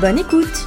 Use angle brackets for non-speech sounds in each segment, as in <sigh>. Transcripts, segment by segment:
Bonne écoute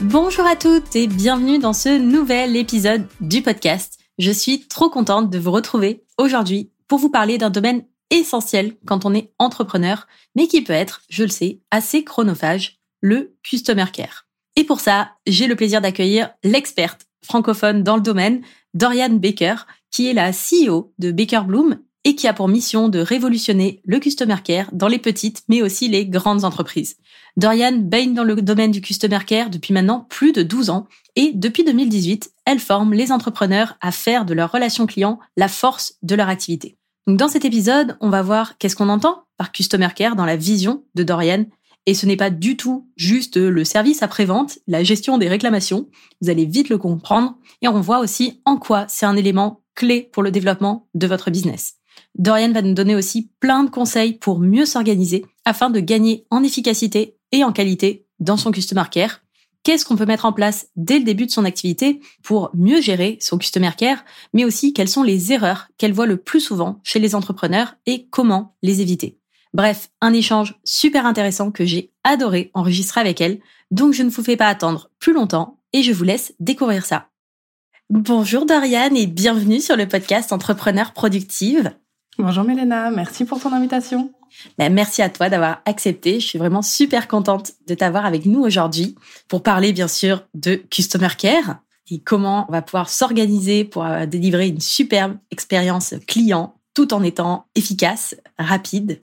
Bonjour à toutes et bienvenue dans ce nouvel épisode du podcast. Je suis trop contente de vous retrouver aujourd'hui pour vous parler d'un domaine essentiel quand on est entrepreneur, mais qui peut être, je le sais, assez chronophage, le customer care. Et pour ça, j'ai le plaisir d'accueillir l'experte francophone dans le domaine, Dorian Baker, qui est la CEO de Baker Bloom et qui a pour mission de révolutionner le customer care dans les petites mais aussi les grandes entreprises. Dorian baigne dans le domaine du customer care depuis maintenant plus de 12 ans et depuis 2018, elle forme les entrepreneurs à faire de leur relation client la force de leur activité. Donc dans cet épisode, on va voir qu'est-ce qu'on entend par customer care dans la vision de Dorian et ce n'est pas du tout juste le service après-vente, la gestion des réclamations. Vous allez vite le comprendre. Et on voit aussi en quoi c'est un élément clé pour le développement de votre business. Dorian va nous donner aussi plein de conseils pour mieux s'organiser afin de gagner en efficacité et en qualité dans son customer care. Qu'est-ce qu'on peut mettre en place dès le début de son activité pour mieux gérer son customer care, mais aussi quelles sont les erreurs qu'elle voit le plus souvent chez les entrepreneurs et comment les éviter? Bref, un échange super intéressant que j'ai adoré enregistrer avec elle. Donc je ne vous fais pas attendre plus longtemps et je vous laisse découvrir ça. Bonjour Doriane et bienvenue sur le podcast Entrepreneur Productive. Bonjour Mélena, merci pour ton invitation. Ben, merci à toi d'avoir accepté. Je suis vraiment super contente de t'avoir avec nous aujourd'hui pour parler bien sûr de Customer Care et comment on va pouvoir s'organiser pour euh, délivrer une superbe expérience client tout en étant efficace, rapide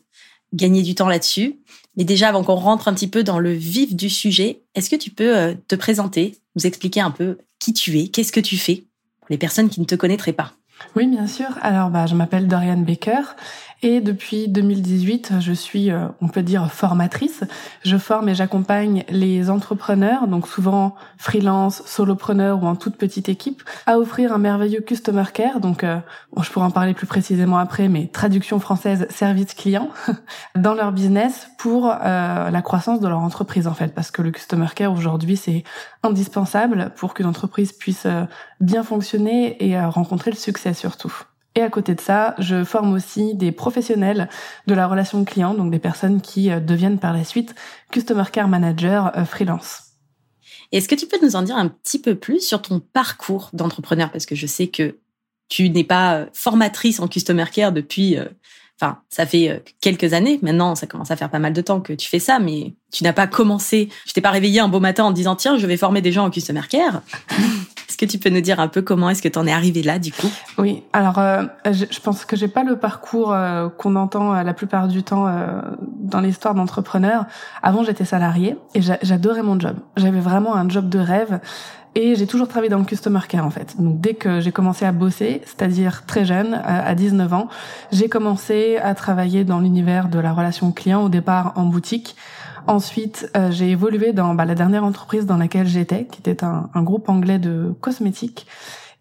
gagner du temps là-dessus. Mais déjà, avant qu'on rentre un petit peu dans le vif du sujet, est-ce que tu peux euh, te présenter, nous expliquer un peu qui tu es, qu'est-ce que tu fais pour les personnes qui ne te connaîtraient pas? Oui, bien sûr. Alors, bah, je m'appelle Dorian Baker et depuis 2018, je suis, euh, on peut dire, formatrice. Je forme et j'accompagne les entrepreneurs, donc souvent freelance, solopreneurs ou en toute petite équipe, à offrir un merveilleux customer care. Donc, euh, bon, je pourrais en parler plus précisément après, mais traduction française, service client, <laughs> dans leur business pour euh, la croissance de leur entreprise en fait, parce que le customer care aujourd'hui c'est indispensable pour qu'une entreprise puisse bien fonctionner et rencontrer le succès surtout. Et à côté de ça, je forme aussi des professionnels de la relation client, donc des personnes qui euh, deviennent par la suite Customer Care Manager euh, freelance. Est-ce que tu peux nous en dire un petit peu plus sur ton parcours d'entrepreneur? Parce que je sais que tu n'es pas euh, formatrice en Customer Care depuis... Enfin, ça fait quelques années. Maintenant, ça commence à faire pas mal de temps que tu fais ça, mais tu n'as pas commencé. Je t'ai pas réveillé un beau matin en disant tiens, je vais former des gens en customer care. Que tu peux nous dire un peu comment est-ce que tu en es arrivé là du coup? Oui, alors euh, je, pense que j'ai pas le parcours euh, qu'on entend euh, la plupart du temps dans l'histoire d'entrepreneurs. Avant, j'étais salariée et j'adorais mon job. J'avais vraiment un job de rêve. Et j'ai toujours travaillé dans le customer care en fait. Donc dès que j'ai commencé à bosser, c'est-à-dire très jeune, à 19 ans, j'ai commencé à travailler dans l'univers de la relation client au départ en boutique Ensuite, euh, j'ai évolué dans bah, la dernière entreprise dans laquelle j'étais, qui était un, un, groupe anglais de cosmétiques.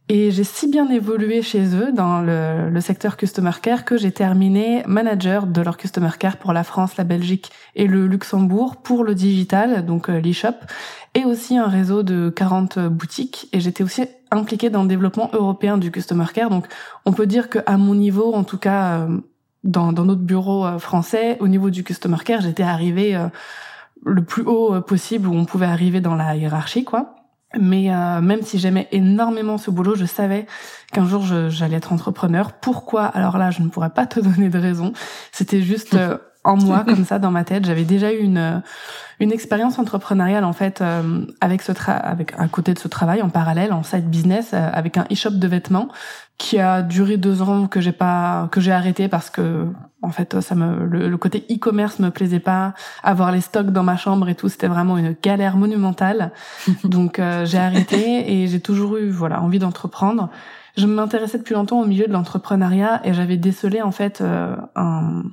Et j'ai si bien évolué chez eux dans le, le, secteur Customer Care que j'ai terminé manager de leur Customer Care pour la France, la Belgique et le Luxembourg pour le digital, donc euh, l'e-shop, et aussi un réseau de 40 boutiques. Et j'étais aussi impliquée dans le développement européen du Customer Care. Donc on peut dire que à mon niveau, en tout cas, euh, dans, notre bureau euh, français, au niveau du customer care, j'étais arrivée euh, le plus haut euh, possible où on pouvait arriver dans la hiérarchie, quoi. Mais même si j'aimais énormément ce boulot, je savais qu'un jour j'allais être entrepreneur. Pourquoi? Alors là, je ne pourrais pas te <laughs> donner de raison. C'était juste en moi <laughs> comme ça dans ma tête. J'avais déjà eu une une expérience entrepreneuriale en fait euh, avec ce tra avec à côté de ce travail en parallèle en side business euh, avec un e-shop de vêtements qui a duré deux ans que j'ai pas que j'ai arrêté parce que en fait ça me le, côté e-commerce me plaisait pas. Avoir les stocks dans ma chambre et tout c'était vraiment une galère monumentale. <laughs> Donc euh, j'ai arrêté et j'ai toujours eu voilà envie d'entreprendre. Je m'intéressais depuis longtemps au milieu de l'entrepreneuriat et j'avais décelé en fait un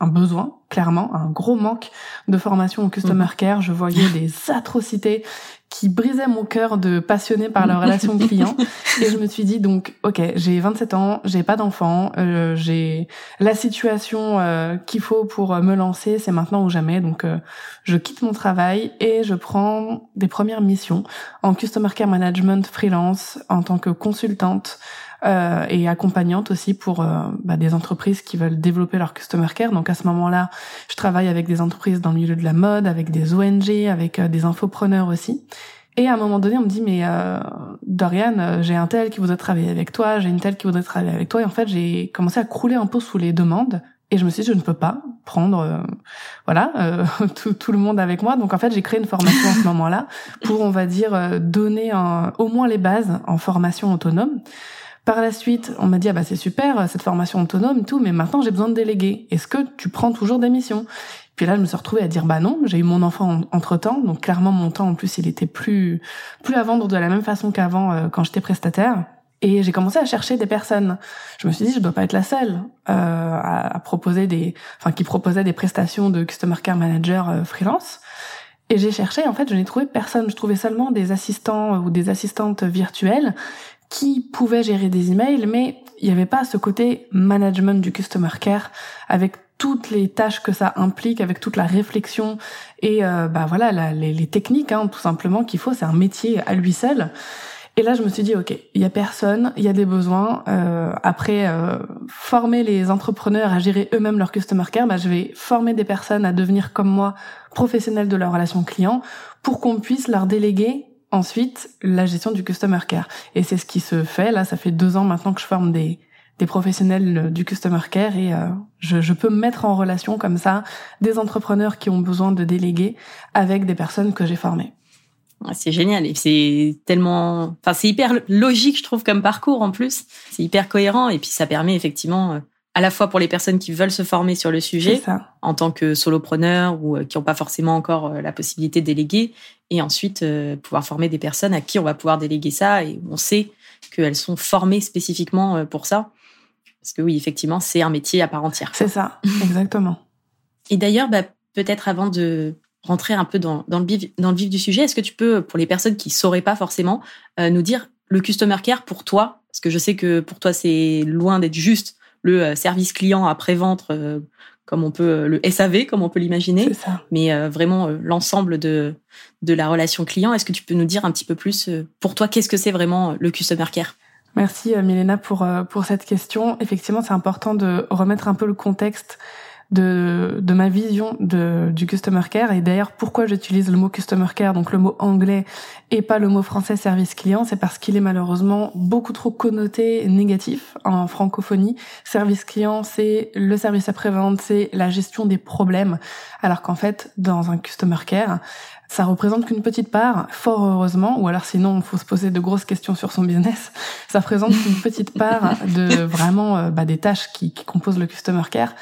un besoin, clairement, un gros manque de formation au customer mhm. care. Je voyais <laughs> des atrocités qui brisaient mon cœur de passionné par la relation <laughs> client. Et je me suis dit donc, ok, j'ai 27 ans, j'ai pas d'enfant, euh, j'ai la situation euh, qu'il faut pour me lancer, c'est maintenant ou jamais. Donc, euh, je quitte mon travail et je prends des premières missions en customer care management freelance en tant que consultante euh, et accompagnante aussi pour euh, bah, des entreprises qui veulent développer leur customer care. Donc à ce moment-là, je travaille avec des entreprises dans le milieu de la mode, avec des ONG, avec euh, des infopreneurs aussi. Et à un moment donné, on me dit mais euh, Dorian, j'ai un tel qui voudrait travailler avec toi, j'ai une telle qui voudrait travailler avec toi. Et en fait, j'ai commencé à crouler un peu sous les demandes. Et je me suis dit, je ne peux pas prendre, voilà, <laughs> tout, tout, le monde avec moi. Donc en fait, j'ai créé une formation à ce moment-là pour, on va dire, donner un, au moins les bases en formation autonome. Par la suite, on m'a dit ah bah c'est super cette formation autonome tout, mais maintenant j'ai besoin de déléguer. Est-ce que tu prends toujours des missions? Puis là, je me suis retrouvée à dire bah non, j'ai eu mon enfant entre temps, donc clairement mon temps en plus il était plus plus à vendre de la même façon qu'avant euh, quand j'étais prestataire. Et j'ai commencé à chercher des personnes. Je me suis dit, je dois pas être la seule euh, à, proposer des, enfin, qui proposait des prestations de customer care manager euh, freelance. Et j'ai cherché, en fait, je n'ai trouvé personne. Je trouvais seulement des assistants ou des assistantes virtuelles qui pouvait gérer des emails, mais il n'y avait pas ce côté management du customer care avec toutes les tâches que ça implique, avec toute la réflexion et euh, bah voilà les, les, techniques, hein, tout simplement qu'il faut. C'est un métier à lui seul. Et là, je me suis dit, ok, il y a personne, il y a des besoins. Euh, après, euh, former les entrepreneurs à gérer eux-mêmes leur customer care, bah, je vais former des personnes à devenir comme moi professionnels de leur relation client pour qu'on puisse leur déléguer ensuite la gestion du customer care. Et c'est ce qui se fait. Là, ça fait deux ans maintenant que je forme des, des professionnels du customer care et euh, je, je, peux mettre en relation comme ça des entrepreneurs qui ont besoin de déléguer avec des personnes que j'ai formées. C'est génial et c'est tellement, enfin c'est hyper logique je trouve comme parcours en plus. C'est hyper cohérent et puis ça permet effectivement euh, à la fois pour les personnes qui veulent se former sur le sujet en tant que solopreneur ou euh, qui n'ont pas forcément encore euh, la possibilité de déléguer, et ensuite euh, pouvoir former des personnes à qui on va pouvoir déléguer ça et on sait qu'elles sont formées spécifiquement pour ça. Parce que oui, effectivement, c'est un métier à part entière. C'est ça, exactement. et d'ailleurs, bah, peut-être avant de rentrer un peu dans, dans, le, vif, dans le vif du sujet, est-ce que tu peux, pour les personnes qui sauraient pas forcément, nous dire le customer care pour toi? Parce que je sais que pour toi, c'est loin d'être juste le euh, service client après-vente euh, comme on peut euh, le SAV comme on peut l'imaginer. Mais vraiment l'ensemble de de la relation client. Est-ce que tu peux nous dire un petit peu plus pour toi qu'est-ce que c'est vraiment le customer care? Merci Milena pour pour cette question. Effectivement, c'est important de remettre un peu le contexte de, de ma vision de, du customer care et d'ailleurs pourquoi j'utilise le mot customer care, donc le mot anglais et pas le mot français service client, c'est parce qu'il est malheureusement beaucoup trop connoté négatif en francophonie. Service client, c'est le service après-vente, c'est la gestion des problèmes, alors qu'en fait, dans un customer care, ça représente qu'une petite part, fort heureusement, ou alors sinon il faut se poser de grosses questions sur son business. Ça représente qu'une petite part de <laughs> vraiment euh, bah, des tâches qui, qui composent le customer care.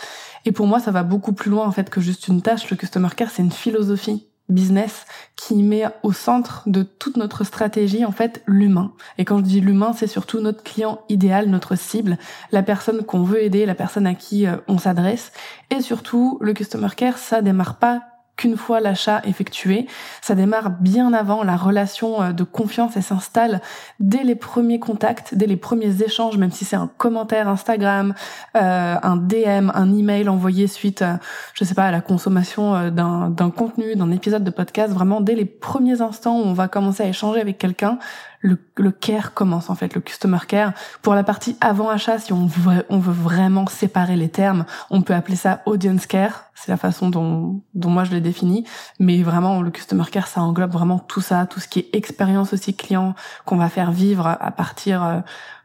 Et pour moi, ça va beaucoup plus loin en fait que juste une tâche. Le customer care, c'est une philosophie business qui met au centre de toute notre stratégie en fait l'humain. Et quand je dis l'humain, c'est surtout notre client idéal, notre cible, la personne qu'on veut aider, la personne à qui euh, on s'adresse. Et surtout, le customer care, ça démarre pas qu'une fois l'achat effectué. Ça démarre bien avant, la relation euh, de confiance et s'installe dès les premiers contacts, dès les premiers échanges, même si c'est un commentaire Instagram, euh, un DM, un email envoyé suite, à, je sais pas, à la consommation euh, d'un contenu, d'un épisode de podcast. Vraiment, dès les premiers instants où on va commencer à échanger avec quelqu'un, le, le, care commence en fait, le customer care. Pour la partie avant achat, si on veut, vraiment séparer les termes, on peut appeler ça audience care. C'est la façon dont, dont moi je l'ai défini. Mais vraiment, le customer care, ça englobe vraiment tout ça, tout ce qui est expérience aussi client qu'on va faire vivre à partir euh,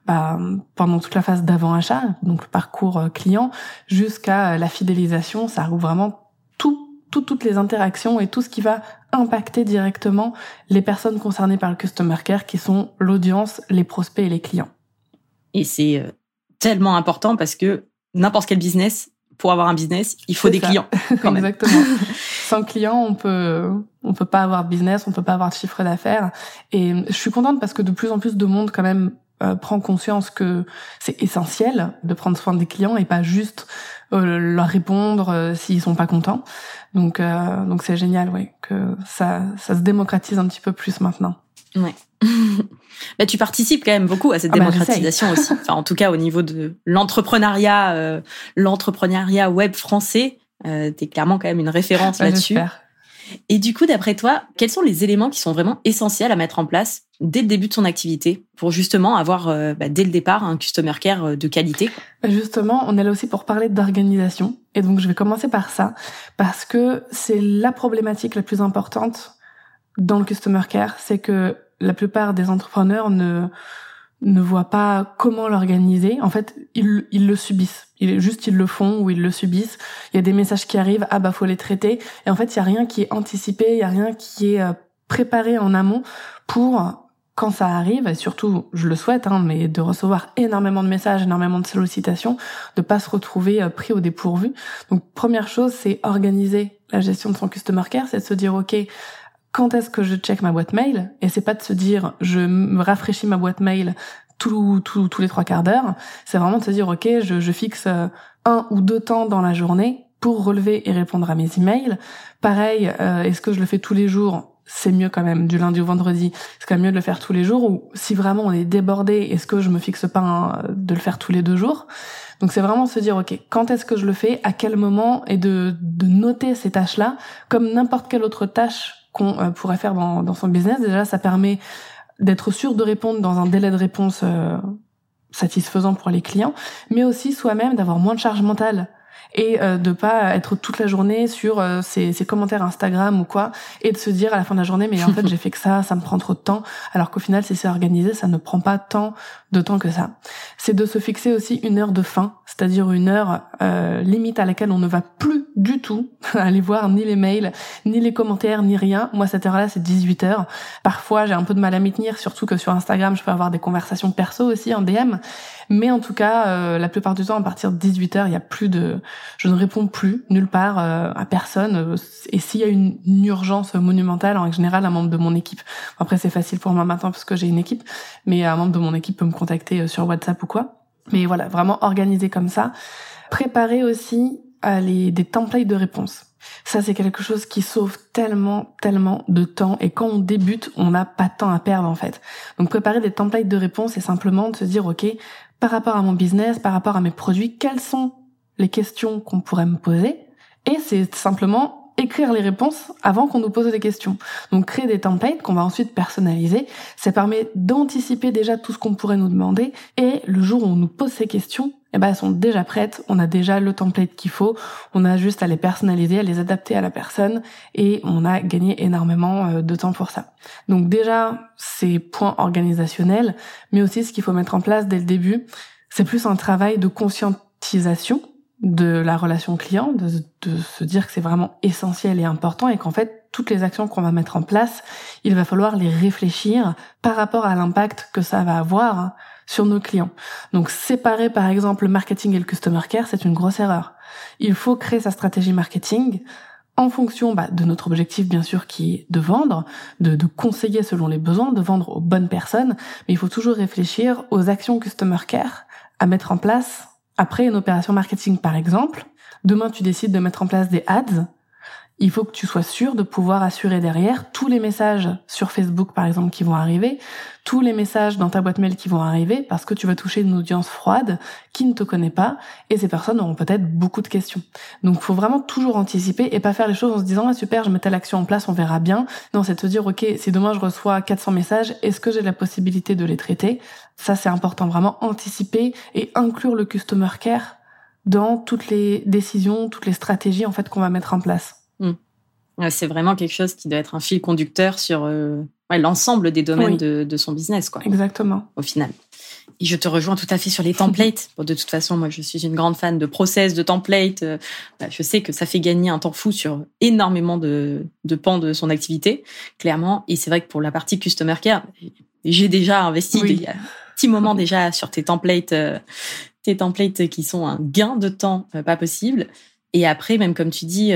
bah, pendant toute la phase d'avant achat, donc le parcours euh, client, jusqu'à la fidélisation. Ça regroupe vraiment tout toutes les interactions et tout ce qui va impacter directement les personnes concernées par le customer care qui sont l'audience, les prospects et les clients. Et c'est euh, tellement important parce que n'importe quel business, pour avoir un business, il faut des clients. <laughs> Exactement. <laughs> Sans clients, on peut on peut pas avoir de business, on peut pas avoir de chiffre d'affaires. Et je suis contente parce que de plus en plus de monde quand même euh, prend conscience que c'est essentiel de prendre soin des clients et pas juste euh, leur répondre euh, s'ils sont pas contents. Donc donc c'est génial, ouais, que ça ça se démocratise un petit peu plus maintenant. Ouais. <laughs> bah, tu participes quand même beaucoup à cette ah bah, démocratisation aussi. <laughs> Enfin, en tout cas, au niveau de l'entrepreneuriat, l'entrepreneuriat web français, euh, tu es clairement quand même une référence là-dessus. Et du coup, d'après toi, quels sont les éléments qui sont vraiment essentiels à mettre en place dès le début de son activité pour justement avoir euh, bah, dès le départ un customer care euh, de qualité Justement, on est là aussi pour parler d'organisation. Et donc, je vais commencer par ça parce que c'est la problématique la plus importante dans le customer care, c'est que la plupart des entrepreneurs ne ne voient pas comment l'organiser. En fait, ils, ils le subissent. Ils, juste, ils le font ou ils le subissent. Il y a des messages qui arrivent, ah bah faut les traiter. Et en fait, il y a rien qui est anticipé, il y a rien qui est euh, préparé en amont pour quand ça arrive, et surtout, je le souhaite, hein, mais de recevoir énormément de messages, énormément de sollicitations, de pas se retrouver euh, pris au dépourvu. Donc, première chose, c'est organiser la gestion de son customer care, c'est de se dire, OK, quand est-ce que je check ma boîte mail? Et c'est pas de se dire je me rafraîchis ma boîte mail tous tous les trois quarts d'heure. C'est vraiment de se dire ok je, je fixe euh, un ou deux temps dans la journée pour relever et répondre à mes emails. Pareil euh, est-ce que je le fais tous les jours c'est mieux quand même du lundi au vendredi. C'est quand même mieux de le faire tous les jours ou si vraiment on est débordé est-ce que je me fixe pas de le faire tous les deux jours? Donc c'est vraiment se dire ok quand est-ce que je le fais? À quel moment? Et de, de noter ces tâches là comme n'importe quelle autre tâche qu'on euh, pourrait faire dans, dans, son business. Déjà, ça permet d'être sûr de répondre dans un délai de réponse euh, satisfaisant pour les clients, mais aussi soi-même d'avoir moins de charge mentale et euh, de pas être toute la journée sur euh, ses, commentaires Instagram ou quoi et de se dire à la fin de la journée mais en fait <laughs> j'ai fait que ça ça me prend trop de temps alors qu'au final si c'est organisé ça ne prend pas tant de temps que ça c'est de se fixer aussi une heure de fin c'est-à-dire une heure euh, limite à laquelle on ne va plus du tout <laughs> aller voir ni les mails ni les commentaires ni rien moi cette heure là c'est 18 heures parfois j'ai un peu de mal à m'y tenir surtout que sur Instagram je peux avoir des conversations perso aussi en DM mais en tout cas, euh, la plupart du temps, à partir de 18 h il y a plus de, je ne réponds plus nulle part euh, à personne. Et s'il y a une, urgence monumentale, en général, un membre de mon équipe. Après, c'est facile pour moi maintenant parce que j'ai une équipe, mais un membre de mon équipe peut me contacter euh, sur WhatsApp ou quoi. Mais voilà, vraiment organiser comme ça. Préparer aussi les, des templates de réponse. Ça, c'est quelque chose qui sauve tellement, tellement de temps. Et quand on débute, on n'a pas de temps à perdre, en fait. Donc, préparer des templates de réponse, c'est simplement de se dire, OK, par rapport à mon business, par rapport à mes produits, quelles sont les questions qu'on pourrait me poser? Et c'est simplement écrire les réponses avant qu'on nous pose des questions. Donc créer des templates qu'on va ensuite personnaliser, ça permet d'anticiper déjà tout ce qu'on pourrait nous demander. Et le jour où on nous pose ces questions, eh ben elles sont déjà prêtes, on a déjà le template qu'il faut, on a juste à les personnaliser, à les adapter à la personne. Et on a gagné énormément euh, de temps pour ça. Donc déjà, ces points organisationnels, mais aussi ce qu'il faut mettre en place dès le début, c'est plus un travail de conscientisation de la relation client, de, se dire que c'est vraiment essentiel et important et qu'en fait, toutes les actions qu'on va mettre en place, il va falloir les réfléchir par rapport à l'impact que ça va avoir sur nos clients. Donc séparer par exemple le marketing et le customer care, c'est une grosse erreur. Il faut créer sa stratégie marketing en fonction bah, de notre objectif bien sûr qui est de vendre, de, de, conseiller selon les besoins, de vendre aux bonnes personnes, mais il faut toujours réfléchir aux actions customer care à mettre en place après une opération marketing par exemple. Demain tu décides de mettre en place des ads, il faut que tu sois sûr de pouvoir assurer derrière tous les messages sur Facebook, par exemple, qui vont arriver, tous les messages dans ta boîte mail qui vont arriver, parce que tu vas toucher une audience froide qui ne te connaît pas, et ces personnes auront peut-être beaucoup de questions. Donc, faut vraiment toujours anticiper et pas faire les choses en se disant, ah super, je mets telle action en place, on verra bien. Non, c'est de te dire, ok, si demain je reçois 400 messages, est-ce que j'ai la possibilité de les traiter? Ça, c'est important, vraiment anticiper et inclure le customer care dans toutes les décisions, toutes les stratégies en fait qu'on va mettre en place. Hmm. C'est vraiment quelque chose qui doit être un fil conducteur sur euh, l'ensemble des domaines de, son business, quoi. Exactement. Au final. Et je te rejoins tout à fait sur les templates. <laughs> de toute façon, moi, je suis une grande fan de process, de templates. Euh, bah, je sais que ça fait gagner un temps fou sur énormément de, de pans de son activité, clairement. Et c'est vrai que pour la partie customer care, j'ai déjà investi il y a un petit moment déjà sur tes templates, euh, tes templates qui sont un gain de temps pas possible. Et après, même comme tu dis,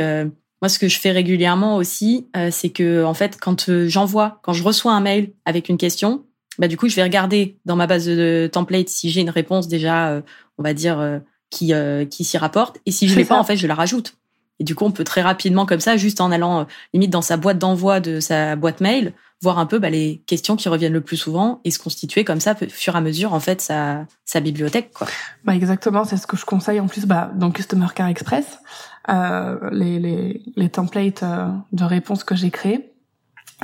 moi, ce que je fais régulièrement aussi, euh, c'est que en fait, quand euh, j'envoie, quand je reçois un mail avec une question, bah du coup, je vais regarder dans ma base de template si j'ai une réponse déjà, on va dire qui qui s'y rapporte. Et si je l'ai pas, en fait, je la rajoute. Et du coup, on peut très rapidement comme ça, juste en allant limite dans sa boîte d'envoi de sa boîte mail, voir un peu bah, les questions qui reviennent le plus souvent et se constituer comme ça, au fur et à mesure, en fait, sa, sa bibliothèque. Quoi. Bah exactement, c'est ce que je conseille en plus bah, dans Customer Care Express, euh, les, les, les templates euh, de réponses que j'ai créés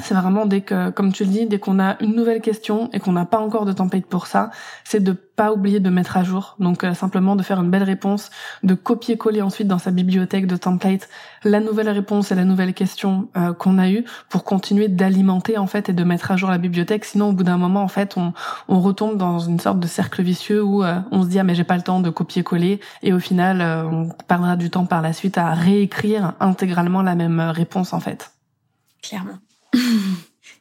c'est vraiment dès que, comme tu le dis, dès qu'on a une nouvelle question et qu'on n'a pas encore de template pour ça, c'est de pas oublier de mettre à jour. Donc euh, simplement de faire une belle réponse, de copier-coller ensuite dans sa bibliothèque de template la nouvelle réponse et la nouvelle question euh, qu'on a eue pour continuer d'alimenter en fait et de mettre à jour la bibliothèque. Sinon, au bout d'un moment, en fait, on, on retombe dans une sorte de cercle vicieux où euh, on se dit ah mais j'ai pas le temps de copier-coller et au final, on perdra du temps par la suite à réécrire intégralement la même réponse en fait. Clairement.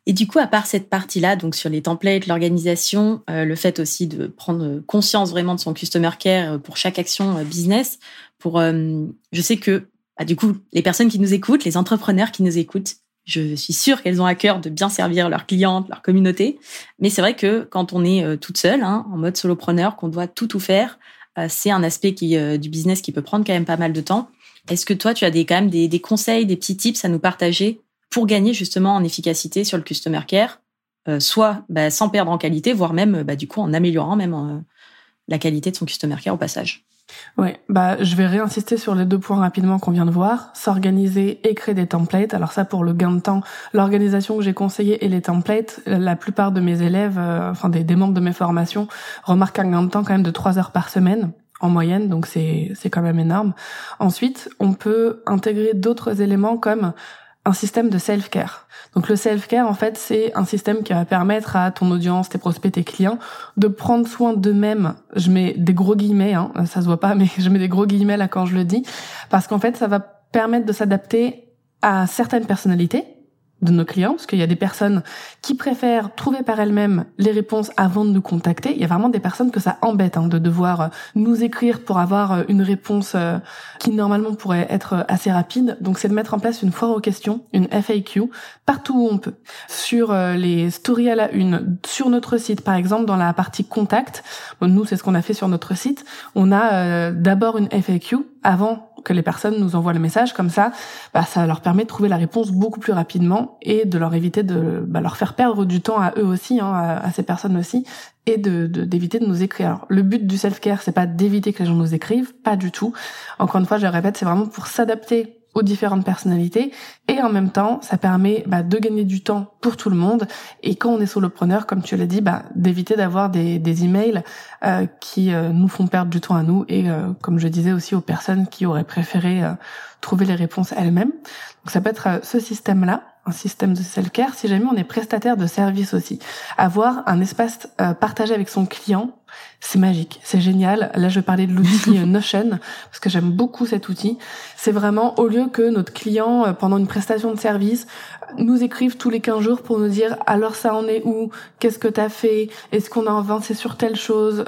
Et du coup, à part cette partie-là, donc sur les templates, l'organisation, euh, le fait aussi de prendre conscience vraiment de son customer care euh, pour chaque action euh, business, pour, je sais que, bah, du coup, les personnes qui nous écoutent, les entrepreneurs qui nous écoutent, je suis sûre qu'elles ont à cœur de bien servir leurs clientes, leur communauté. Mais c'est vrai que quand on est toute seule, hein, en mode solopreneur, qu'on doit tout tout faire, c'est un aspect du business qui peut prendre quand même pas mal de temps. Est-ce que toi, tu as des, quand même des, des conseils, des petits tips à nous partager pour gagner justement en efficacité sur le customer care, euh, soit bah, sans perdre en qualité, voire même bah, du coup en améliorant même euh, la qualité de son customer care au passage. Oui, bah je vais réinsister sur les deux points rapidement qu'on vient de voir, s'organiser et créer des templates. Alors ça pour le gain de temps, l'organisation que j'ai conseillée et les templates, la plupart de mes élèves, euh, enfin des, des, membres de mes formations, remarquent un gain de temps quand même de trois heures par semaine en moyenne, donc c'est c'est quand même énorme. Ensuite, on peut intégrer d'autres éléments comme un système de self-care. Donc le self-care, en fait, c'est un système qui va permettre à ton audience, tes prospects, tes clients, de prendre soin d'eux-mêmes. Je mets des gros guillemets, hein, ça se voit pas, <laughs> mais je mets des gros guillemets là quand je le dis, parce qu'en fait, ça va permettre de s'adapter à certaines personnalités, de nos clients, parce qu'il y a des personnes qui préfèrent trouver par elles-mêmes les réponses avant de nous contacter. Il y a vraiment des personnes que ça embête hein, de devoir euh, nous écrire pour avoir euh, une réponse euh, qui normalement pourrait être assez rapide. Donc c'est de mettre en place une foire aux questions, une FAQ, partout où on peut. Sur les stories à la une, sur notre site par exemple, dans la partie contact, nous c'est ce qu'on a fait sur notre site, on a d'abord une FAQ avant que les personnes nous envoient le message comme ça, bah, ça leur permet de trouver la réponse beaucoup plus rapidement et de leur éviter de bah, leur faire perdre du temps à eux aussi, hein, à, ces personnes aussi, et de d'éviter de, nous écrire. Le but du self-care, c'est pas d'éviter que les gens nous écrivent, pas du tout. Encore une fois, je le répète, c'est vraiment pour s'adapter aux différentes personnalités. Et en même temps ça permet bah, de gagner du temps pour tout le monde. Et quand on est solopreneur comme tu l'as dit bah, d'éviter d'avoir des, des emails euh, qui euh, nous font perdre du temps à nous et euh, comme je disais aussi aux personnes qui auraient préféré trouver les réponses elles-mêmes. Donc ça peut être ce système là un système de self-care si jamais on est prestataire de service aussi. Avoir un espace euh, partagé avec son client, c'est magique, c'est génial. Là, je vais parler de l'outil <laughs> euh, Notion parce que j'aime beaucoup cet outil. C'est vraiment au lieu que notre client euh, pendant une prestation de service nous écrive tous les 15 jours pour nous dire alors ça en est où, qu'est-ce que t'as fait, est-ce qu'on a avancé sur telle chose,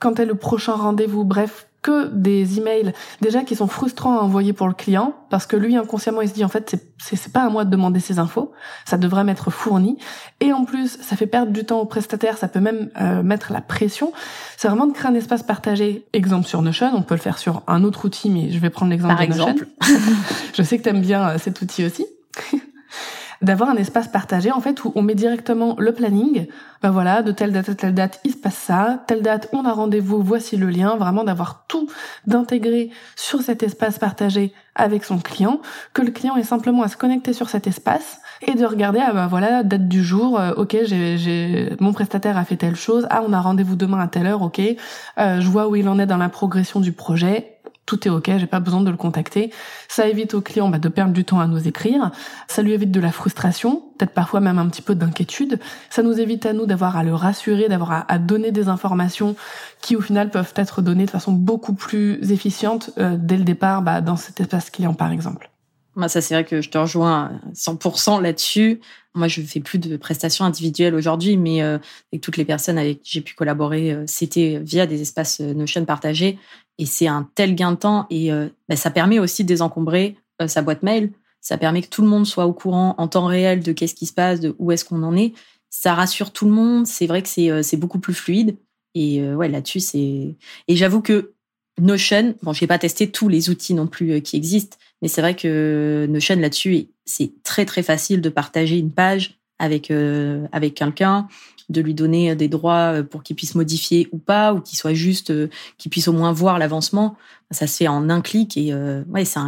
quand est le prochain rendez-vous, bref, que des emails déjà qui sont frustrants à envoyer pour le client parce que lui inconsciemment il se dit en fait c'est c'est pas à moi de demander ces infos. Ça devrait m'être fourni. Et en plus ça fait perdre du temps au prestataire. Ça peut même euh, mettre la pression. C'est vraiment de créer un espace partagé. Exemple sur Notion. On peut le faire sur un autre outil mais je vais prendre l'exemple de exemple. Notion <laughs> je sais que t'aimes bien euh, cet outil aussi <laughs> d'avoir un espace partagé en fait où on met directement le planning. Ben voilà, de telle date à telle date, il se passe ça. Telle date, on a rendez-vous, voici le lien. Vraiment d'avoir tout, d'intégrer sur cet espace partagé avec son client, que le client ait simplement à se connecter sur cet espace et de regarder, ah bah voilà, date du jour, euh, ok, j'ai, j'ai, mon prestataire a fait telle chose, ah on a rendez-vous demain à telle heure, ok, euh, je vois où il en est dans la progression du projet, tout est ok, j'ai pas besoin de le contacter. Ça évite au client bah, de perdre du temps à nous écrire. Ça lui évite de la frustration, peut-être parfois même un petit peu d'inquiétude. Ça nous évite à nous d'avoir à le rassurer, d'avoir à, donner des informations qui au final peuvent être données de façon beaucoup plus efficiente euh, dès le départ bah, dans cet espace client par exemple. Moi, ça, c'est vrai que je te rejoins 100% là-dessus. Moi, je fais plus de prestations individuelles aujourd'hui, mais euh, avec toutes les personnes avec qui j'ai pu collaborer, euh, c'était via des espaces Notion partagés. Et c'est un tel gain de temps et euh, bah, ça permet aussi de désencombrer euh, sa boîte mail. Ça permet que tout le monde soit au courant en temps réel de qu'est-ce qui se passe, de où est-ce qu'on en est. ça rassure tout le monde. C'est vrai que c'est c'est beaucoup plus fluide. Et ouais, là-dessus, c'est. Et j'avoue que Notion, bon, j'ai pas testé tous les outils non plus qui existent, mais c'est vrai que Notion là-dessus, c'est très très facile de partager une page avec avec quelqu'un de lui donner des droits euh, pour qu'il puisse modifier ou pas, ou qu'il soit juste, euh, qu'il puisse au moins voir l'avancement. Ça se fait en un clic et euh, ouais, c'est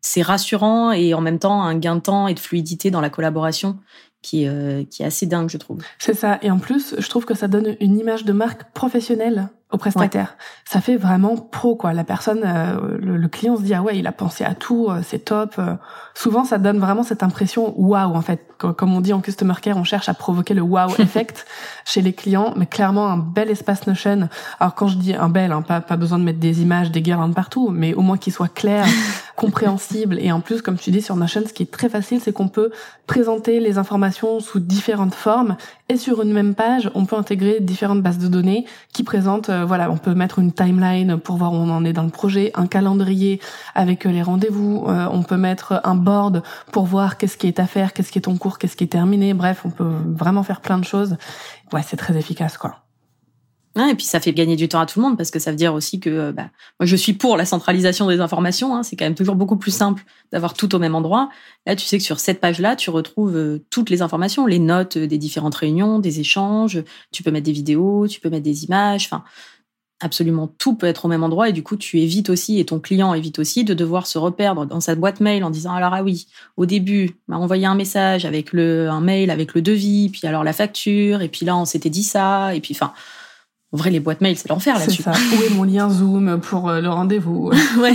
c'est rassurant et en même temps un gain de temps et de fluidité dans la collaboration qui, qui est assez dingue, je trouve. C'est ça. Et en plus, je trouve que ça donne une image de marque professionnelle au prestataire. Ça fait vraiment pro quoi. La personne, euh, le, client se dit ah ouais, il a pensé à tout, euh, c'est top. Euh. souvent, ça donne vraiment cette impression waouh en fait. Comme on dit en customer care, on cherche à provoquer le wow <laughs> effect chez les clients, mais clairement un bel espace Notion. Alors quand je dis un bel, hein, pas pas besoin de mettre des images, des guirlandes partout, mais au moins qu'il soit clair, <laughs> compréhensible et en plus comme tu dis sur Notion, ce qui est très facile, c'est qu'on peut présenter les informations sous différentes formes et sur une même page, on peut intégrer différentes bases de données qui présentent euh, voilà, on peut mettre une timeline pour voir où on en est dans le projet, un calendrier avec euh, les rendez-vous, euh, on peut mettre un board pour voir qu'est-ce qui est à faire, qu'est-ce qui est en cours, qu'est-ce qui est terminé. Bref, on peut vraiment faire plein de choses. Ouais, c'est très efficace, quoi et puis ça fait gagner du temps à tout le monde parce que ça veut dire aussi que euh, bah, moi je suis pour la centralisation des informations. Hein, c'est quand même toujours beaucoup plus simple d'avoir tout au même endroit. Là, tu sais que sur cette page-là, tu retrouves euh, toutes les informations, les notes euh, des différentes réunions, des échanges. Tu peux mettre des vidéos, tu peux mettre des images. Enfin, absolument tout peut être au même endroit et du coup tu évites aussi et ton client évite aussi de devoir se reperdre dans sa boîte mail en disant alors ah oui au début m'a envoyé un message avec le un mail avec le devis puis alors la facture et puis là on s'était dit ça et puis enfin en vrai, les boîtes mail, c'est l'enfer là-dessus. Où est mon lien Zoom pour euh, le rendez-vous? <laughs> Ouais.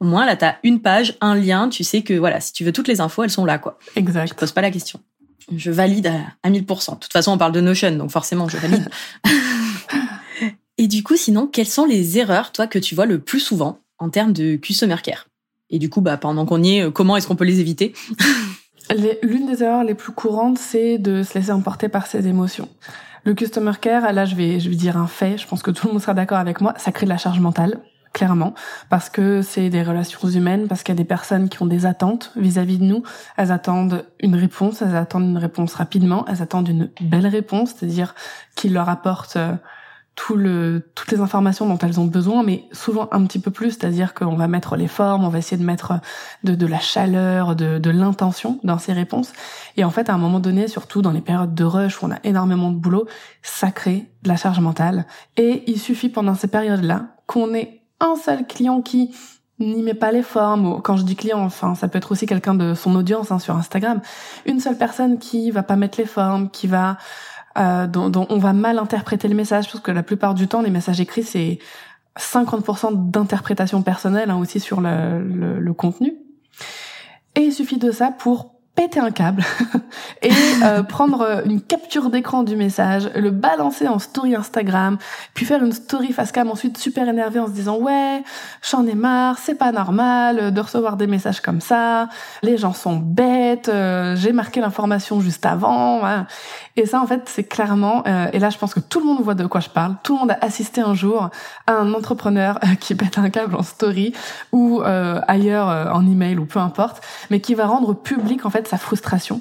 Au moins, là, t'as une page, un lien. Tu sais que, voilà, si tu veux toutes les infos, elles sont là, quoi. Exact. Je pose pas la question. Je valide à, 1000%. De toute façon, on parle de Notion, donc forcément, je valide. <laughs> Et du coup, sinon, quelles sont les erreurs, toi, que tu vois le plus souvent en termes de customer care Et du coup, bah, pendant qu'on y est, euh, comment est-ce qu'on peut les éviter? L'une des erreurs les plus courantes, c'est de se laisser emporter par ses émotions. Le customer care, là, je vais, je vais dire un fait. Je pense que tout le monde sera d'accord avec moi. Ça crée de la charge mentale clairement, parce que c'est des relations humaines, parce qu'il y a des personnes qui ont des attentes vis-à-vis de nous. Elles attendent une réponse, elles attendent une réponse rapidement, elles attendent une belle réponse, c'est-à-dire qu'il leur apporte euh, tout le, toutes les informations dont elles ont besoin, mais souvent un petit peu plus, c'est-à-dire qu'on va mettre les formes, on va essayer de mettre de, de la chaleur, de, de l'intention dans ces réponses. Et en fait, à un moment donné, surtout dans les périodes de rush où on a énormément de boulot, ça crée de la charge mentale. Et il suffit pendant ces périodes-là qu'on ait un seul client qui n'y met pas les formes. Quand je dis client, enfin, ça peut être aussi quelqu'un de son audience hein, sur Instagram. Une seule personne qui va pas mettre les formes, qui va euh, dont, dont, on va mal interpréter le message, parce que la plupart du temps, les messages écrits, c'est 50% d'interprétation personnelle hein, aussi sur le, le, le contenu. Et il suffit de ça pour péter un câble <laughs> et euh, prendre une capture d'écran du message, le balancer en story Instagram, puis faire une story face cam ensuite super énervé en se disant ouais, j'en ai marre, c'est pas normal de recevoir des messages comme ça, les gens sont bêtes, euh, j'ai marqué l'information juste avant. Et ça en fait c'est clairement, euh, et là je pense que tout le monde voit de quoi je parle, tout le monde a assisté un jour à un entrepreneur qui pète un câble en story ou ailleurs en email ou peu importe, mais qui va rendre public en fait sa frustration.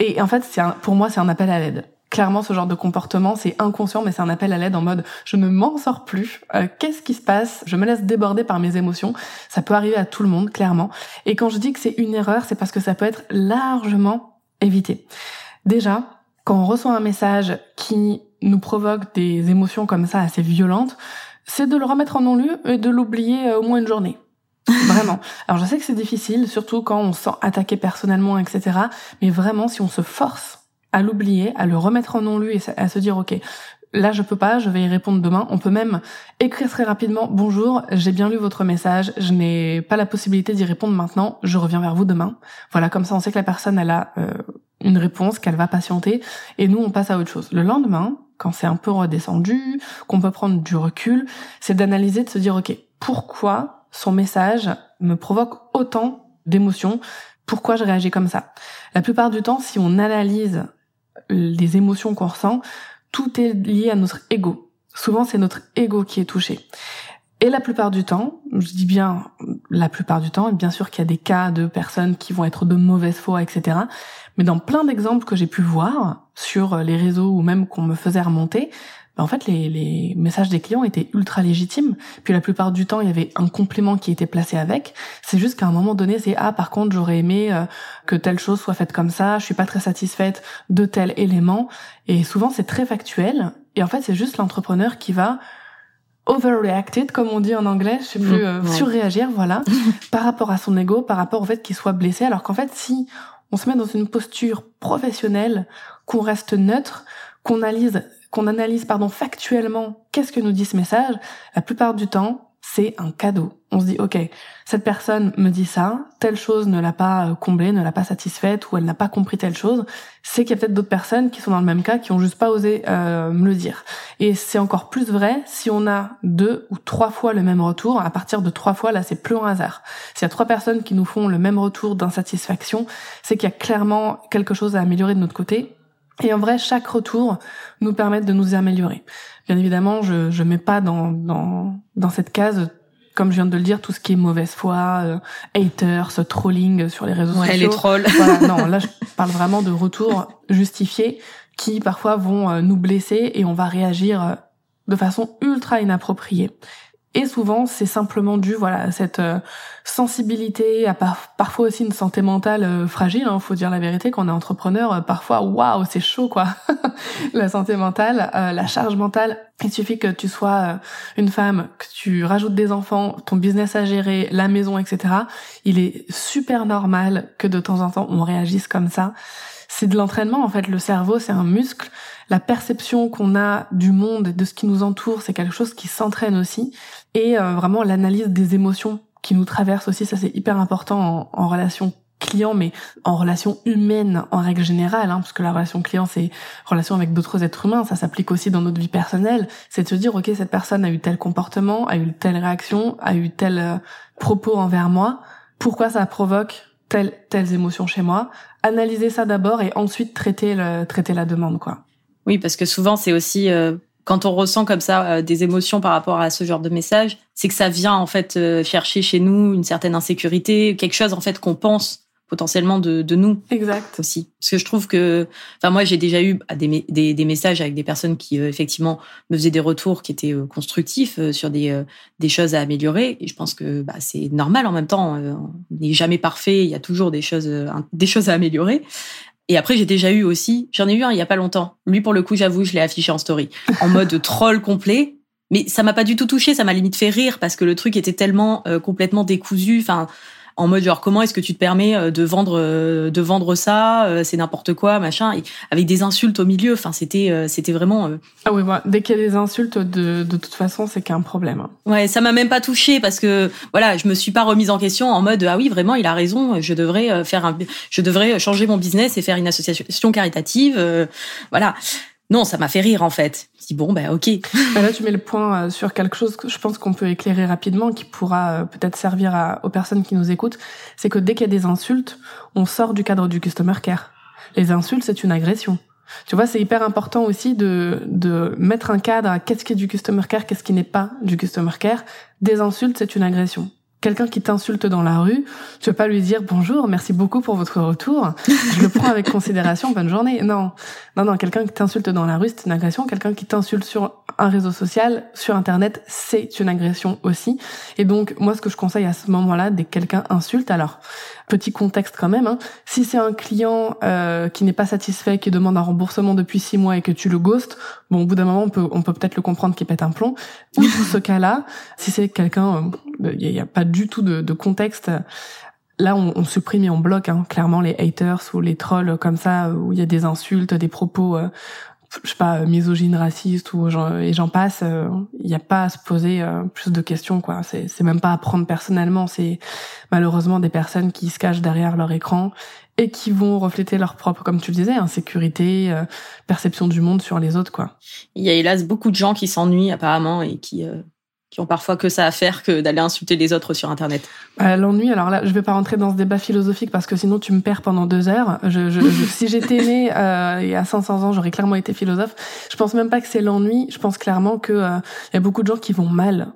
Et en fait, c'est pour moi, c'est un appel à l'aide. Clairement, ce genre de comportement, c'est inconscient, mais c'est un appel à l'aide en mode je ne m'en sors plus. Euh, qu'est-ce qui se passe? Je me laisse déborder par mes émotions. Ça peut arriver à tout le monde, clairement. Et quand je dis que c'est une erreur, c'est parce que ça peut être largement évité. Déjà, quand on reçoit un message qui nous provoque des émotions comme ça assez violentes, c'est de le remettre en non-lieu et de l'oublier euh, au moins une journée. Vraiment. Alors je sais que c'est difficile, surtout quand on se sent attaqué personnellement, etc. Mais vraiment, si on se force à l'oublier, à le remettre en non-lu et à se dire, ok, là je peux pas, je vais y répondre demain. On peut même écrire très rapidement, bonjour, j'ai bien lu votre message, je n'ai pas la possibilité d'y répondre maintenant, je reviens vers vous demain. Voilà, comme ça on sait que la personne, elle a euh, une réponse, qu'elle va patienter, et nous on passe à autre chose. Le lendemain, quand c'est un peu redescendu, qu'on peut prendre du recul, c'est d'analyser, de se dire, ok, pourquoi son message me provoque autant d'émotions. Pourquoi je réagis comme ça? La plupart du temps, si on analyse les émotions qu'on ressent, tout est lié à notre ego. Souvent, c'est notre ego qui est touché. Et la plupart du temps, je dis bien la plupart du temps, bien sûr qu'il y a des cas de personnes qui vont être de mauvaise foi, etc. Mais dans plein d'exemples que j'ai pu voir sur les réseaux ou même qu'on me faisait remonter, en fait, les, les, messages des clients étaient ultra légitimes. Puis la plupart du temps, il y avait un complément qui était placé avec. C'est juste qu'à un moment donné, c'est ah par contre, j'aurais aimé euh, que telle chose soit faite comme ça. Je suis pas très satisfaite de tel élément. Et souvent, c'est très factuel. Et en fait, c'est juste l'entrepreneur qui va overreacted, comme on dit en anglais, je sais plus, mmh, euh, surréagir, voilà, <laughs> par rapport à son ego, par rapport au fait qu'il soit blessé. Alors qu'en fait, si on se met dans une posture professionnelle, qu'on reste neutre, qu'on analyse qu'on analyse pardon factuellement qu'est-ce que nous dit ce message, la plupart du temps, c'est un cadeau. On se dit OK, cette personne me dit ça, telle chose ne l'a pas euh, comblée, ne l'a pas satisfaite ou elle n'a pas compris telle chose, c'est qu'il y a peut-être d'autres personnes qui sont dans le même cas qui ont juste pas osé euh, me le dire. Et c'est encore plus vrai si on a deux ou trois fois le même retour. À partir de trois fois, là, c'est plus un hasard. S'il y a trois personnes qui nous font le même retour d'insatisfaction, c'est qu'il y a clairement quelque chose à améliorer de notre côté et en vrai, chaque retour nous permet de nous améliorer. Bien évidemment, je je mets pas dans dans dans cette case comme je viens de le dire, tout ce qui est mauvaise foi, euh, haters, trolling sur les réseaux ouais, sociaux. les trolls. Voilà, <laughs> non, là je parle vraiment de retours justifiés qui parfois vont euh, nous blesser et on va réagir euh, de façon ultra inappropriée. Et souvent, c'est simplement dû, voilà, à cette euh, sensibilité, à parfois aussi une santé mentale euh, fragile. Hein, faut dire la vérité, quand on est entrepreneur, euh, parfois, waouh, c'est chaud, quoi. <laughs> la santé mentale, la charge mentale. Il suffit que tu sois une femme, que tu rajoutes des enfants, ton business à gérer, la maison, etc. Il est super normal que de temps en temps on réagisse comme ça. C'est de l'entraînement, en fait. Le cerveau, c'est un muscle la perception qu'on a du monde et de ce qui nous entoure, c'est quelque chose qui s'entraîne aussi. Et euh, vraiment l'analyse des émotions qui nous traversent aussi, ça c'est hyper important en, relation client, mais en relation humaine en règle générale, hein, parce que la relation client, c'est relation avec d'autres êtres humains, ça s'applique aussi dans notre vie personnelle, c'est de se dire, ok, cette personne a eu tel comportement, a eu telle réaction, a eu tel euh, propos envers moi, pourquoi ça provoque telle, telles émotions chez moi, analyser ça d'abord et ensuite traiter, le, traiter la demande, quoi. Oui, parce que souvent, c'est aussi euh, quand on ressent comme ça euh, des émotions par rapport à ce genre de message, c'est que ça vient en fait euh, chercher chez nous une certaine insécurité, quelque chose en fait qu'on pense potentiellement de, de nous. Exact. Aussi. Parce que je trouve que, enfin moi j'ai déjà eu des, des, des, messages avec des personnes qui effectivement me faisaient des retours qui étaient constructifs sur des, des choses à améliorer. Et je pense que bah, c'est normal en même temps. on n'est jamais parfait. Il y a toujours des choses, des choses à améliorer. Et après, j'ai déjà eu aussi, j'en ai eu un il y a pas longtemps. Lui, pour le coup, j'avoue, je l'ai affiché en story, en mode <laughs> troll complet. Mais ça m'a pas du tout touché, ça m'a limite fait rire parce que le truc était tellement euh, complètement décousu. Enfin, en mode genre comment est-ce que tu te permets euh, de vendre euh, de vendre ça euh, c'est n'importe quoi machin et avec des insultes au milieu enfin c'était c'était vraiment ah oui dès qu'il y a des insultes de de toute façon c'est qu'un problème hein. ouais ça m'a même pas touché parce que voilà je me suis pas remise en question en mode ah oui vraiment il a raison je devrais faire un je devrais changer mon business et faire une association caritative voilà non, ça m'a fait rire en fait. Je dis bon ben ok. Bah, là tu mets le point euh, sur quelque chose que je pense qu'on peut éclairer rapidement, qui pourra euh, peut-être servir aux personnes qui nous écoutent. C'est que dès qu'il y a des insultes, on sort du cadre du customer care. Les insultes c'est une agression. Tu vois, c'est hyper important aussi de, de mettre un cadre à qu'est-ce qui est du customer care, qu'est-ce qui n'est pas du customer care. Des insultes, c'est une agression quelqu'un qui t'insulte dans la rue, tu vas pas lui dire bonjour, merci beaucoup pour votre retour, je le prends avec considération, bonne journée. Non, non, non, quelqu'un qui t'insulte dans la rue, c'est une agression. Quelqu'un qui t'insulte sur un réseau social, sur Internet, c'est une agression aussi. Et donc, moi, ce que je conseille à ce moment-là, dès que quelqu'un insulte, alors Petit contexte quand même. Hein. Si c'est un client euh, qui n'est pas satisfait, qui demande un remboursement depuis six mois et que tu le ghostes, bon, au bout d'un moment, on peut on peut peut-être le comprendre qu'il pète un plomb. Ou ce <laughs> cas-là, si c'est quelqu'un, il euh, n'y a, pas du tout de, de contexte. Là, on, on, supprime et on bloque hein, clairement les haters ou les trolls comme ça, où il y a des insultes, des propos euh, je sais pas misogyne raciste ou et j'en passe il euh, n'y a pas à se poser euh, plus de questions quoi. C'est c'est même pas à prendre personnellement. C'est malheureusement des personnes qui se cachent derrière leur écran et qui vont refléter leur propre comme tu le disais insécurité euh, perception du monde sur les autres quoi. Il y a hélas beaucoup de gens qui s'ennuient apparemment et qui qui ont parfois que ça à faire que d'aller insulter les autres sur Internet. Euh, L'ennui, alors là, je vais pas rentrer dans ce débat philosophique parce que sinon tu me perds pendant deux heures. Je, je, <laughs> si j'étais née euh, il y a 500 ans, j'aurais clairement été philosophe. Je pense même pas que c'est l'ennui. Je pense clairement que euh, y a beaucoup de gens qui vont mal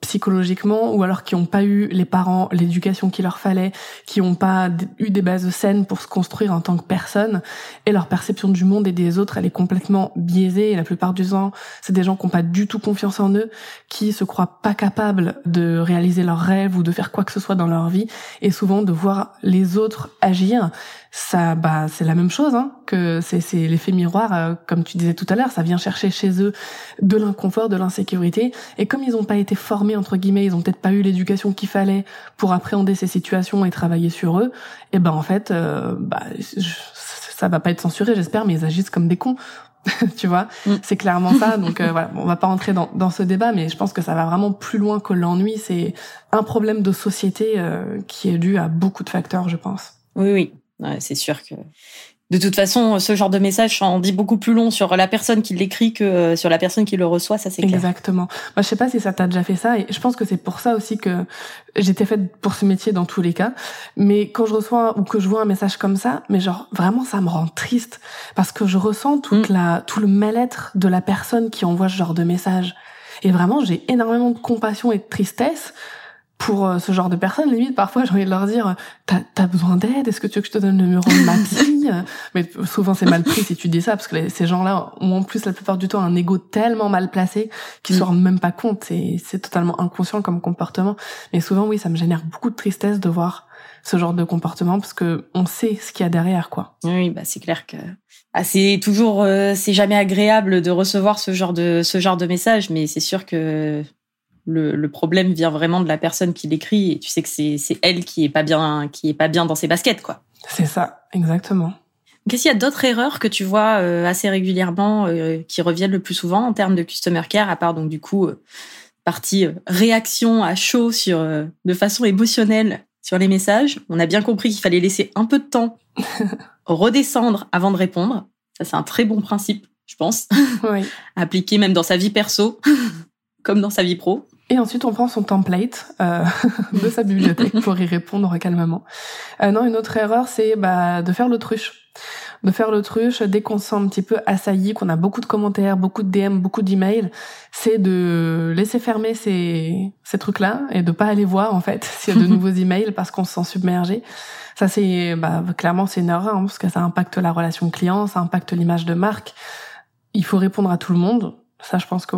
psychologiquement ou alors qui n'ont pas eu les parents l'éducation qu'il leur fallait, qui n'ont pas eu des bases saines pour se construire en tant que personne et leur perception du monde et des autres elle est complètement biaisée et la plupart du temps c'est des gens qui n'ont pas du tout confiance en eux, qui se croient pas capables de réaliser leurs rêves ou de faire quoi que ce soit dans leur vie et souvent de voir les autres agir ça bah c'est la même chose hein, que c'est c'est l'effet miroir euh, comme tu disais tout à l'heure ça vient chercher chez eux de l'inconfort de l'insécurité. Et comme ils n'ont pas été formés entre guillemets ils ont peut-être pas eu l'éducation qu'il fallait pour appréhender ces situations et travailler sur eux et ben en fait euh, bah ça va pas être censuré j'espère mais ils agissent comme des cons. <laughs> Tu vois? Mm. c'est clairement ça. <laughs> Donc euh, voilà. On va pas rentrer dans, dans ce débat mais je pense que ça va vraiment plus loin que l'ennui. C'est un problème de société euh, qui est dû à beaucoup de facteurs je pense. Oui oui c'est sûr que de toute façon, ce genre de message en dit beaucoup plus long sur la personne qui l'écrit que euh, sur la personne qui le reçoit, ça c'est clair. Exactement. Moi, je sais pas si ça t'a déjà fait ça, et je pense que c'est pour ça aussi que j'étais faite pour ce métier dans tous les cas. Mais quand je reçois ou que je vois un message comme ça, mais genre vraiment, ça me rend triste parce que je ressens toute mm. la tout le mal-être de la personne qui envoie ce genre de message. Et vraiment, j'ai énormément de compassion et de tristesse pour euh, ce genre de personnes, limite, parfois, j'ai envie de leur dire, t'as as besoin d'aide Est-ce que tu veux que je te donne le numéro de ma <laughs> psy Mais souvent, c'est mal pris si tu dis ça, parce que ces gens-là ont en plus, la plupart du temps, un ego tellement mal placé qu'ils mm. se rendent même pas compte. C'est totalement inconscient comme comportement. Mais souvent, oui, ça me génère beaucoup de tristesse de voir ce genre de comportement, parce que on sait ce qu'il y a derrière, quoi. Oui, bah c'est clair que ah, c'est toujours, euh, c'est jamais agréable de recevoir ce genre de ce genre de message, mais c'est sûr que le, problème vient vraiment de la personne qui l'écrit et tu sais que c'est elle qui est pas bien qui est pas bien dans ses baskets quoi. C'est ça, exactement. Qu'est-ce qu'il y a d'autres erreurs que tu vois euh, assez régulièrement euh, qui reviennent le plus souvent en termes de customer care à part donc du coup euh, partie réaction à chaud sur de façon émotionnelle sur les messages? On a bien compris qu'il fallait laisser un peu de temps <laughs> redescendre avant de répondre. Ça c'est un très bon principe, je pense. Oui. <laughs> Appliqué même dans sa vie perso <laughs> comme dans sa vie pro. Et ensuite, on prend son template euh, <laughs> de sa bibliothèque pour y répondre calmement. Euh, non, une autre erreur, c'est bah, de faire l'autruche. De faire l'autruche dès qu'on sent un petit peu assailli, qu'on a beaucoup de commentaires, beaucoup de DM, beaucoup d'emails, c'est de laisser fermer ces, ces trucs-là et de pas aller voir en fait <laughs> s'il y a de nouveaux <laughs> emails parce qu'on se sent submergé. Ça, c'est bah, clairement c'est une erreur hein, parce que ça impacte la relation client, ça impacte l'image de marque. Il faut répondre à tout le monde. Ça, je pense que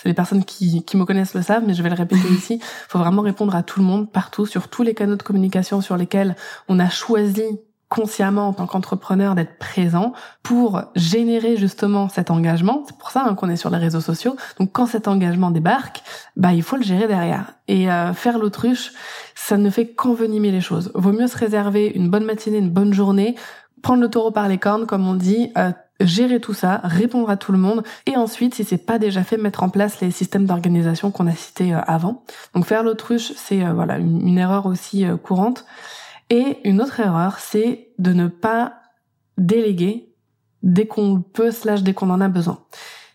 c'est les personnes qui, qui me connaissent le savent, mais je vais le répéter <laughs> ici. Il faut vraiment répondre à tout le monde, partout, sur tous les canaux de communication sur lesquels on a choisi consciemment en tant qu'entrepreneur d'être présent pour générer justement cet engagement. C'est pour ça hein, qu'on est sur les réseaux sociaux. Donc quand cet engagement débarque, bah il faut le gérer derrière. Et euh, faire l'autruche, ça ne fait qu'envenimer les choses. Vaut mieux se réserver une bonne matinée, une bonne journée, prendre le taureau par les cornes, comme on dit, euh, gérer tout ça, répondre à tout le monde, et ensuite, si c'est pas déjà fait, mettre en place les systèmes d'organisation qu'on a cités euh, avant. Donc faire l'autruche, c'est euh, voilà une, erreur aussi euh, courante. Et une autre erreur, c'est de ne pas déléguer dès qu'on peut slash dès qu'on en a besoin.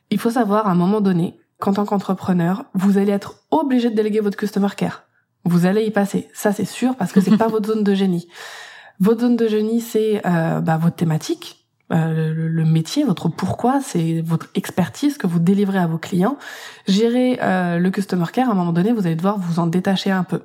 Il faut savoir à un moment donné qu'en tant qu'entrepreneur, vous allez être obligé de déléguer votre customer care. Vous allez y passer, ça c'est sûr parce que c'est <laughs> pas votre zone de génie. Votre zone de génie, c'est bah, votre thématique, euh, le, métier, votre pourquoi, c'est votre expertise que vous délivrez à vos clients. Gérer euh, le customer care, à un moment donné, vous allez devoir vous en détacher un peu.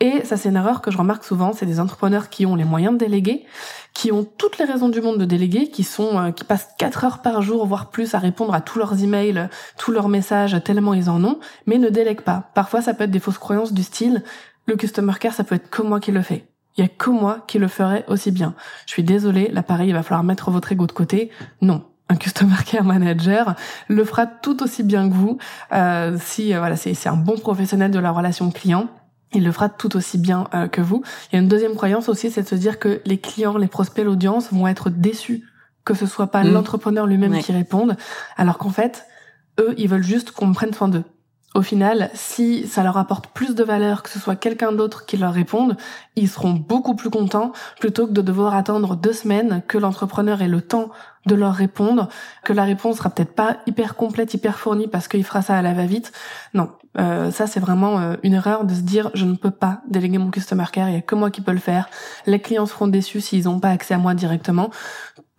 Et ça, c'est une erreur que je remarque souvent, c'est des entrepreneurs qui ont les moyens de déléguer, qui ont toutes les raisons du monde de déléguer, qui sont, euh, qui passent 4 heures par jour, voire plus, à répondre à tous leurs emails, tous leurs messages, tellement ils en ont, mais ne délèguent pas. Parfois, ça peut être des fausses croyances du style, le customer care, ça peut être que moi qui le fais. Il y a que moi qui le ferais aussi bien. Je suis désolée, l'appareil, il va falloir mettre votre ego de côté. Non. Un customer care manager le fera tout aussi bien que vous. Euh, si euh, voilà, c'est un bon professionnel de la relation client, il le fera tout aussi bien euh, que vous. Il y a une deuxième croyance aussi, c'est de se dire que les clients, les prospects, l'audience vont être déçus que ce soit pas mmh. l'entrepreneur lui-même qui réponde, alors qu'en fait, eux, ils veulent juste qu'on prenne soin d'eux au final, si ça leur apporte plus de valeur que ce soit quelqu'un d'autre qui leur réponde, ils seront beaucoup plus contents plutôt que de devoir attendre deux semaines que l'entrepreneur ait le temps de leur répondre, que la réponse sera peut-être pas hyper complète, hyper fournie parce qu'il fera ça à la va-vite. Non, euh, ça c'est vraiment euh, une erreur de se dire je ne peux pas déléguer mon customer care, il y a que moi qui peux le faire. Les clients seront déçus s'ils n'ont pas accès à moi directement.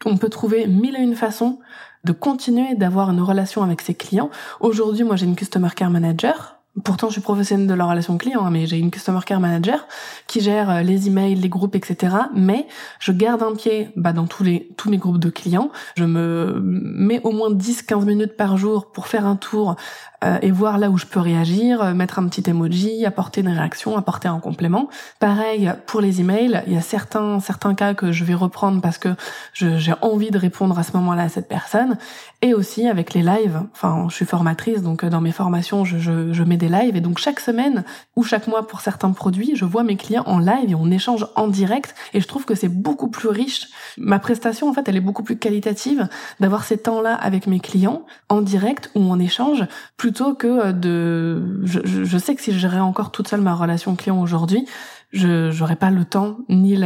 On peut trouver mille et une façons de continuer d'avoir une relation avec ses clients. Aujourd'hui, moi, j'ai une Customer Care Manager Pourtant, je suis professionnelle de la relation client, hein, mais j'ai une customer care manager qui gère euh, les emails, les groupes, etc. Mais je garde un pied bah, dans tous les tous mes groupes de clients. Je me mets au moins 10-15 minutes par jour pour faire un tour euh, et voir là où je peux réagir, euh, mettre un petit emoji, apporter une réaction, apporter un complément. Pareil pour les emails, il y a certains certains cas que je vais reprendre parce que j'ai envie de répondre à ce moment-là à cette personne. Et aussi avec les lives. Enfin, je suis formatrice, donc euh, dans mes formations, je, je, je mets des lives et donc chaque semaine ou chaque mois pour certains produits, je vois mes clients en live et on échange en direct. Et je trouve que c'est beaucoup plus riche. Ma prestation, en fait, elle est beaucoup plus qualitative d'avoir ces temps-là avec mes clients en direct ou en échange plutôt que euh, de. Je, sais que si je gérais encore toute seule ma relation client aujourd'hui, je j'aurais pas le temps ni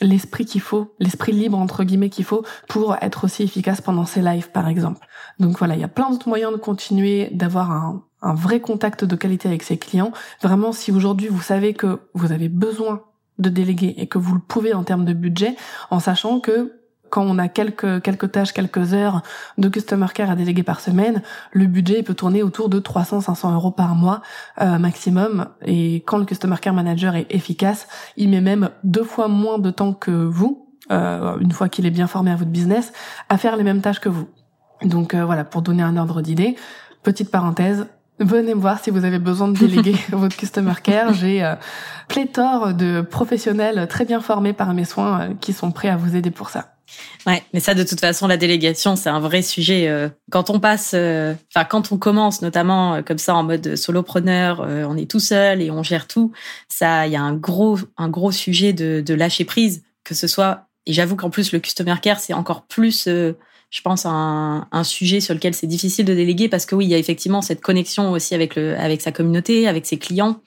l'esprit qu'il faut, l'esprit libre entre guillemets qu'il faut pour être aussi efficace pendant ces lives par exemple. Donc voilà, il y a plein d'autres moyens de continuer d'avoir un, un vrai contact de qualité avec ses clients. Vraiment, si aujourd'hui vous savez que vous avez besoin de déléguer et que vous le pouvez en termes de budget, en sachant que quand on a quelques quelques tâches, quelques heures de customer care à déléguer par semaine, le budget peut tourner autour de 300-500 euros par mois euh, maximum. Et quand le customer care manager est efficace, il met même deux fois moins de temps que vous, euh, une fois qu'il est bien formé à votre business, à faire les mêmes tâches que vous. Donc euh, voilà, pour donner un ordre d'idée, petite parenthèse, Venez me voir si vous avez besoin de <laughs> déléguer <laughs> votre customer care. J'ai euh, pléthore de professionnels très bien formés par mes soins euh, qui sont prêts à vous aider pour ça. Ouais, mais ça de toute façon la délégation c'est un vrai sujet. Euh, quand on passe, euh, enfin quand on commence notamment euh, comme ça en mode solopreneur, on est tout seul et on gère tout. Ça, il y a un gros un gros sujet de, lâcher prise, que ce soit. Et j'avoue qu'en plus le customer care c'est encore plus, je pense un, un sujet sur lequel c'est difficile de déléguer parce que oui il y a effectivement cette connexion aussi avec le avec sa communauté, avec ses clients.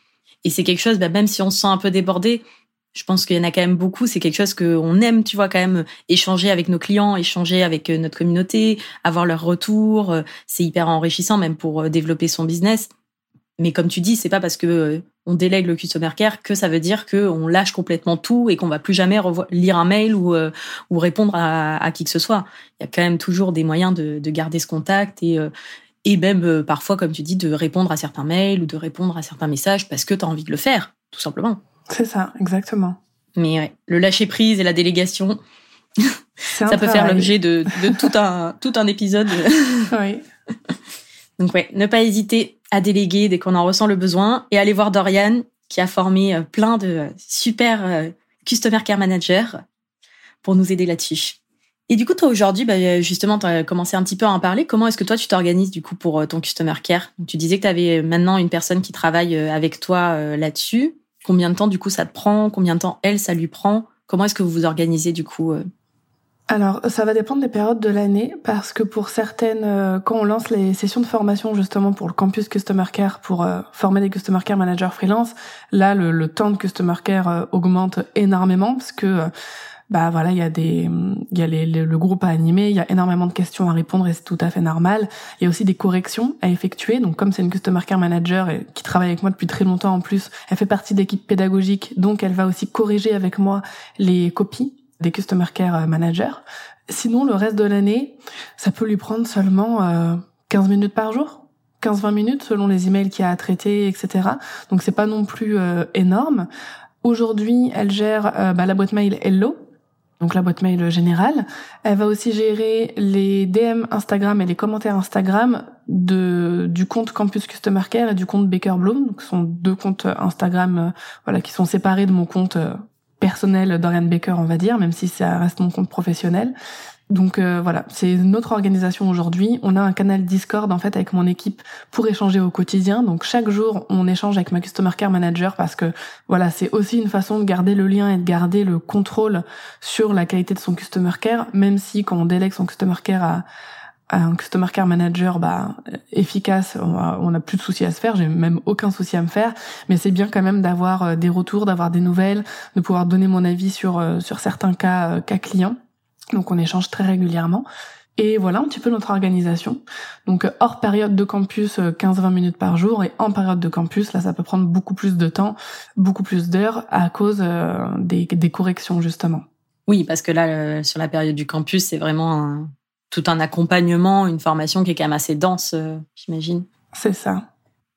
Et c'est quelque chose, bah, même si on se sent un peu débordé, je pense qu'il y en a quand même beaucoup. C'est quelque chose qu'on aime, tu vois, quand même échanger avec nos clients, échanger avec euh, notre communauté, avoir leur retour. Euh, c'est hyper enrichissant même pour euh, développer son business. Mais comme tu dis, c'est pas parce que on délègue le customer care que ça veut dire qu'on lâche complètement tout et qu'on va plus jamais lire un mail ou, ou répondre à, qui que ce soit. Il y a quand même toujours des moyens de, de garder ce contact et, et même parfois, comme tu dis, de répondre à certains mails ou de répondre à certains messages parce que tu as envie de le faire, tout simplement. C'est ça, exactement. Mais ouais, le lâcher prise et la délégation, ça peut faire l'objet de, de, <laughs> tout un tout un épisode. oui. <laughs> Donc ouais, ne pas hésiter à déléguer dès qu'on en ressent le besoin et aller voir Dorian qui a formé euh, plein de super euh, customer care managers pour nous aider là-dessus. Et du coup, toi aujourd'hui, bah, justement, tu as commencé un petit peu à en parler. Comment est-ce que toi, tu t'organises du coup pour euh, ton customer care? Tu disais que tu avais maintenant une personne qui travaille avec toi là-dessus. Combien de temps du coup ça te prend Combien de temps elle ça lui prend? Comment est-ce que vous vous organisez du coup euh? alors, ça va dépendre des périodes de l'année parce que pour certaines, euh, quand on lance les sessions de formation justement pour le campus Customer Care, pour euh, former des Customer Care Managers freelance, là, le, le temps de Customer Care augmente énormément parce que bah voilà, il y a des, il y a les, le groupe à animer, il y a énormément de questions à répondre et c'est tout à fait normal. Il y a aussi des corrections à effectuer. Donc comme c'est une customer care manager et qui travaille avec moi depuis très longtemps en plus, elle fait partie de l'équipe pédagogique, donc elle va aussi corriger avec moi les copies des customer care managers. Sinon, le reste de l'année, ça peut lui prendre seulement euh, 15 minutes par jour. 15-20 minutes selon les emails qu'il y a à traiter, etc. Donc c'est pas non plus euh, énorme. Aujourd'hui, elle gère euh, bah, la boîte mail Hello, donc la boîte mail générale. Elle va aussi gérer les DM Instagram et les commentaires Instagram de du compte Campus Customer Care et du compte Baker Bloom. Donc ce sont deux comptes Instagram euh, voilà qui sont séparés de mon compte euh, personnel Dorian Baker, on va dire, même si ça reste mon compte professionnel. Donc euh, voilà, c'est notre organisation aujourd'hui. On a un canal Discord en fait avec mon équipe pour échanger au quotidien. Donc chaque jour, on échange avec ma customer care manager parce que voilà, c'est aussi une façon de garder le lien et de garder le contrôle sur la qualité de son customer care, même si quand on délègue son customer care à, un customer care manager bah efficace, on a, plus de soucis à se faire, j'ai même aucun souci à me faire, mais c'est bien quand même d'avoir euh, des retours, d'avoir des nouvelles, de pouvoir donner mon avis sur euh, sur certains cas cas clients. Donc on échange très régulièrement. Et voilà un petit peu notre organisation. Donc hors période de campus, 15-20 euh, minutes par jour, et en période de campus, là ça peut prendre beaucoup plus de temps, beaucoup plus d'heures à cause euh, des, des, corrections justement. Oui, parce que là, sur la période du campus, c'est vraiment tout un accompagnement, une formation qui est quand même assez dense, j'imagine. C'est ça.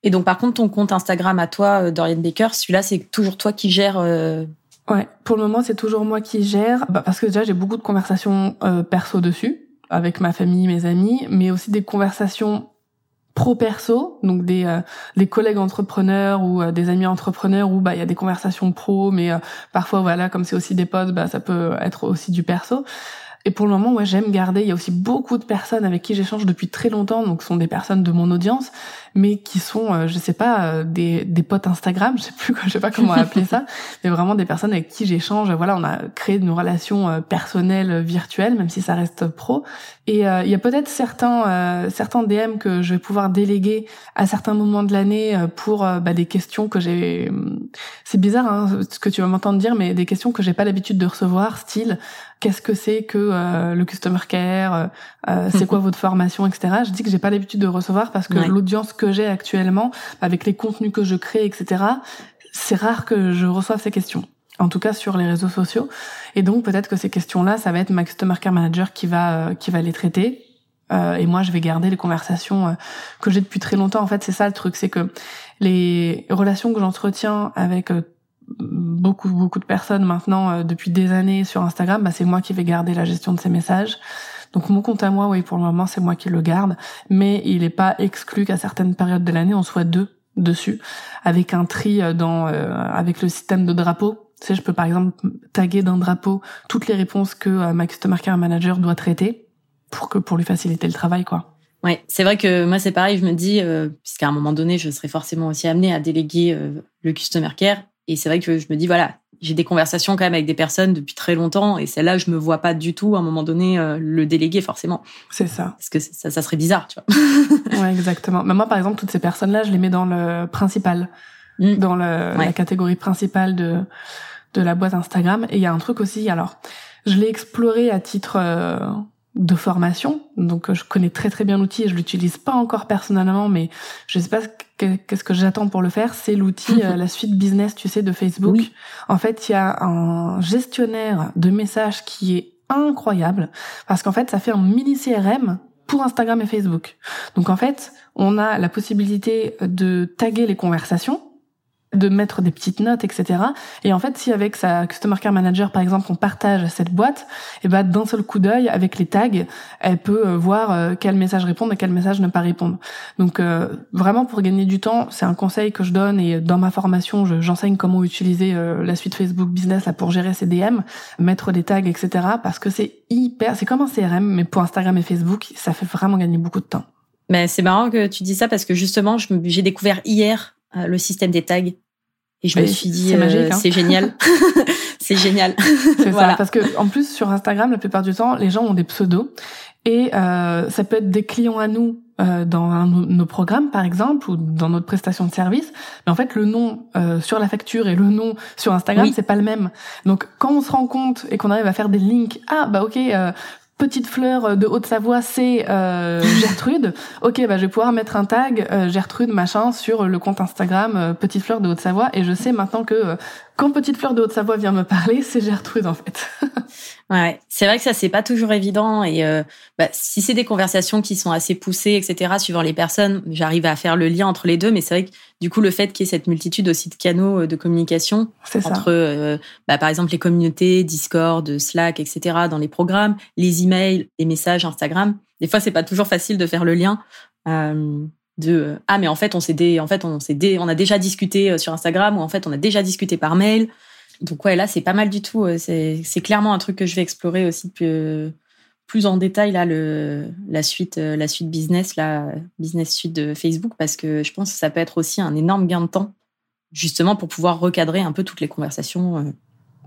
Et donc, par contre, ton compte Instagram à toi, Dorian Baker, celui-là, c'est toujours toi qui gères. Ouais, pour le moment, c'est toujours moi qui gère, bah, parce que déjà j'ai beaucoup de conversations perso dessus avec ma famille, mes amis, mais aussi des conversations pro-perso, donc des, euh, des collègues entrepreneurs ou euh, des amis entrepreneurs où bah il y a des conversations pro, mais euh, parfois voilà comme c'est aussi des potes, bah ça peut être aussi du perso. Et pour le moment, moi, j'aime garder. Il y a aussi beaucoup de personnes avec qui j'échange depuis très longtemps, donc ce sont des personnes de mon audience, mais qui sont, euh, je sais pas, euh, des, des potes Instagram, <laughs> je sais plus, je sais pas comment appeler ça, <laughs> mais vraiment des personnes avec qui j'échange. Voilà, on a créé une relation euh, personnelle virtuelle, même si ça reste pro. Et il y a peut-être certains certains DM que je vais pouvoir déléguer à certains moments de l'année pour bah, des questions que j'ai. C'est bizarre hein, ce que tu vas m'entendre dire, mais des questions que j'ai pas l'habitude de recevoir, style qu'est-ce que c'est que le customer care, c'est quoi votre formation, etc. Je dis que j'ai pas l'habitude de recevoir parce que l'audience que j'ai actuellement, avec les contenus que je crée, etc., c'est rare que je reçoive ces questions. En tout cas sur les réseaux sociaux. Et donc peut-être que ces questions-là, ça va être ma customer care manager qui va euh, qui va les traiter. Euh, et moi, je vais garder les conversations euh, que j'ai depuis très longtemps. En fait, c'est ça le truc, c'est que les relations que j'entretiens avec beaucoup beaucoup de personnes maintenant depuis des années sur Instagram, bah, c'est moi qui vais garder la gestion de ces messages. Donc mon compte à moi, oui, pour le moment, c'est moi qui le garde, mais il n'est pas exclu qu'à certaines périodes de l'année, on soit deux dessus, avec un tri euh, dans, euh, avec le système de drapeau. Tu sais, je peux par exemple taguer d'un drapeau toutes les réponses que euh, ma customer care manager doit traiter pour que pour lui faciliter le travail, quoi. Ouais, c'est vrai que moi c'est pareil, je me dis puisqu'à un moment donné, je serai forcément aussi amenée à déléguer le customer care et c'est vrai que je me dis voilà, j'ai des conversations quand même avec des personnes depuis très longtemps et celle-là, je me vois pas du tout à un moment donné euh, le déléguer forcément. C'est ça. Parce que ça, ça serait bizarre, tu vois. <laughs> ouais, exactement. Mais moi, par exemple, toutes ces personnes-là, je les mets dans le principal, mm. dans le, la catégorie principale de de la boîte Instagram. Et il y a un truc aussi. Alors, je l'ai exploré à titre euh, de formation. Donc euh, je connais très très bien l'outil et je l'utilise pas encore personnellement, mais je sais pas qu'est-ce que j'attends pour le faire. C'est l'outil, <laughs> euh, la suite business, tu sais, de Facebook. En fait, il y a un gestionnaire de messages qui est incroyable parce qu'en fait, ça fait un mini CRM pour Instagram et Facebook. Donc en fait, on a la possibilité de taguer les conversations de mettre des petites notes, etc. Et en fait, si avec sa Customer Care Manager, par exemple, on partage cette boîte, et eh ben d'un seul coup d'œil, avec les tags, elle peut euh, voir euh, quel message répondre et quel message ne pas répondre. Donc euh, vraiment, pour gagner du temps, c'est un conseil que je donne et dans ma formation, j'enseigne comment utiliser la suite Facebook Business pour gérer ses DM, mettre des tags, etc. Parce que c'est hyper, c'est comme un CRM, mais pour Instagram et Facebook, ça fait vraiment gagner beaucoup de temps. Mais c'est marrant que tu dis ça parce que justement, j'ai découvert hier le système des tags et je me suis dit, c'est euh, hein. <laughs> génial. c'est génial. <laughs> voilà. parce que en plus sur Instagram, la plupart du temps, les gens ont des pseudos et euh, ça peut être des clients à nous euh, dans nos programmes par exemple ou dans notre prestation de service. Mais en fait, le nom euh, sur la facture et le nom sur Instagram, c'est pas le même. Donc quand on se rend compte et qu'on arrive à faire des links, ah bah ok, euh, petite fleur de Haute-Savoie, c'est euh, <laughs> Gertrude. ok, bah je vais pouvoir mettre un tag euh, Gertrude machin sur le compte Instagram euh, Petite fleur de Haute-Savoie et je sais maintenant que quand Petite Fleur de Haute-Savoie vient me parler, <laughs> c'est Gertrude en fait. <laughs> ouais, c'est vrai que ça c'est pas toujours évident et euh, bah, si c'est des conversations qui sont assez poussées, etc. Suivant les personnes, j'arrive à faire le lien entre les deux, mais c'est vrai que du coup le fait qu'il y ait cette multitude aussi de canaux euh, de communication entre, euh, bah, par exemple les communautés, Discord, Slack, etc. dans les programmes, les emails, les messages Instagram. Des fois c'est pas toujours facile de faire le lien. Euh, de ah mais en fait on s'est en fait on s'est on a déjà discuté sur Instagram ou en fait on a déjà discuté par mail donc ouais là c'est pas mal du tout c'est clairement un truc que je vais explorer aussi euh, plus en détail là le la suite la suite business la business suite de Facebook parce que je pense que ça peut être aussi un énorme gain de temps justement pour pouvoir recadrer un peu toutes les conversations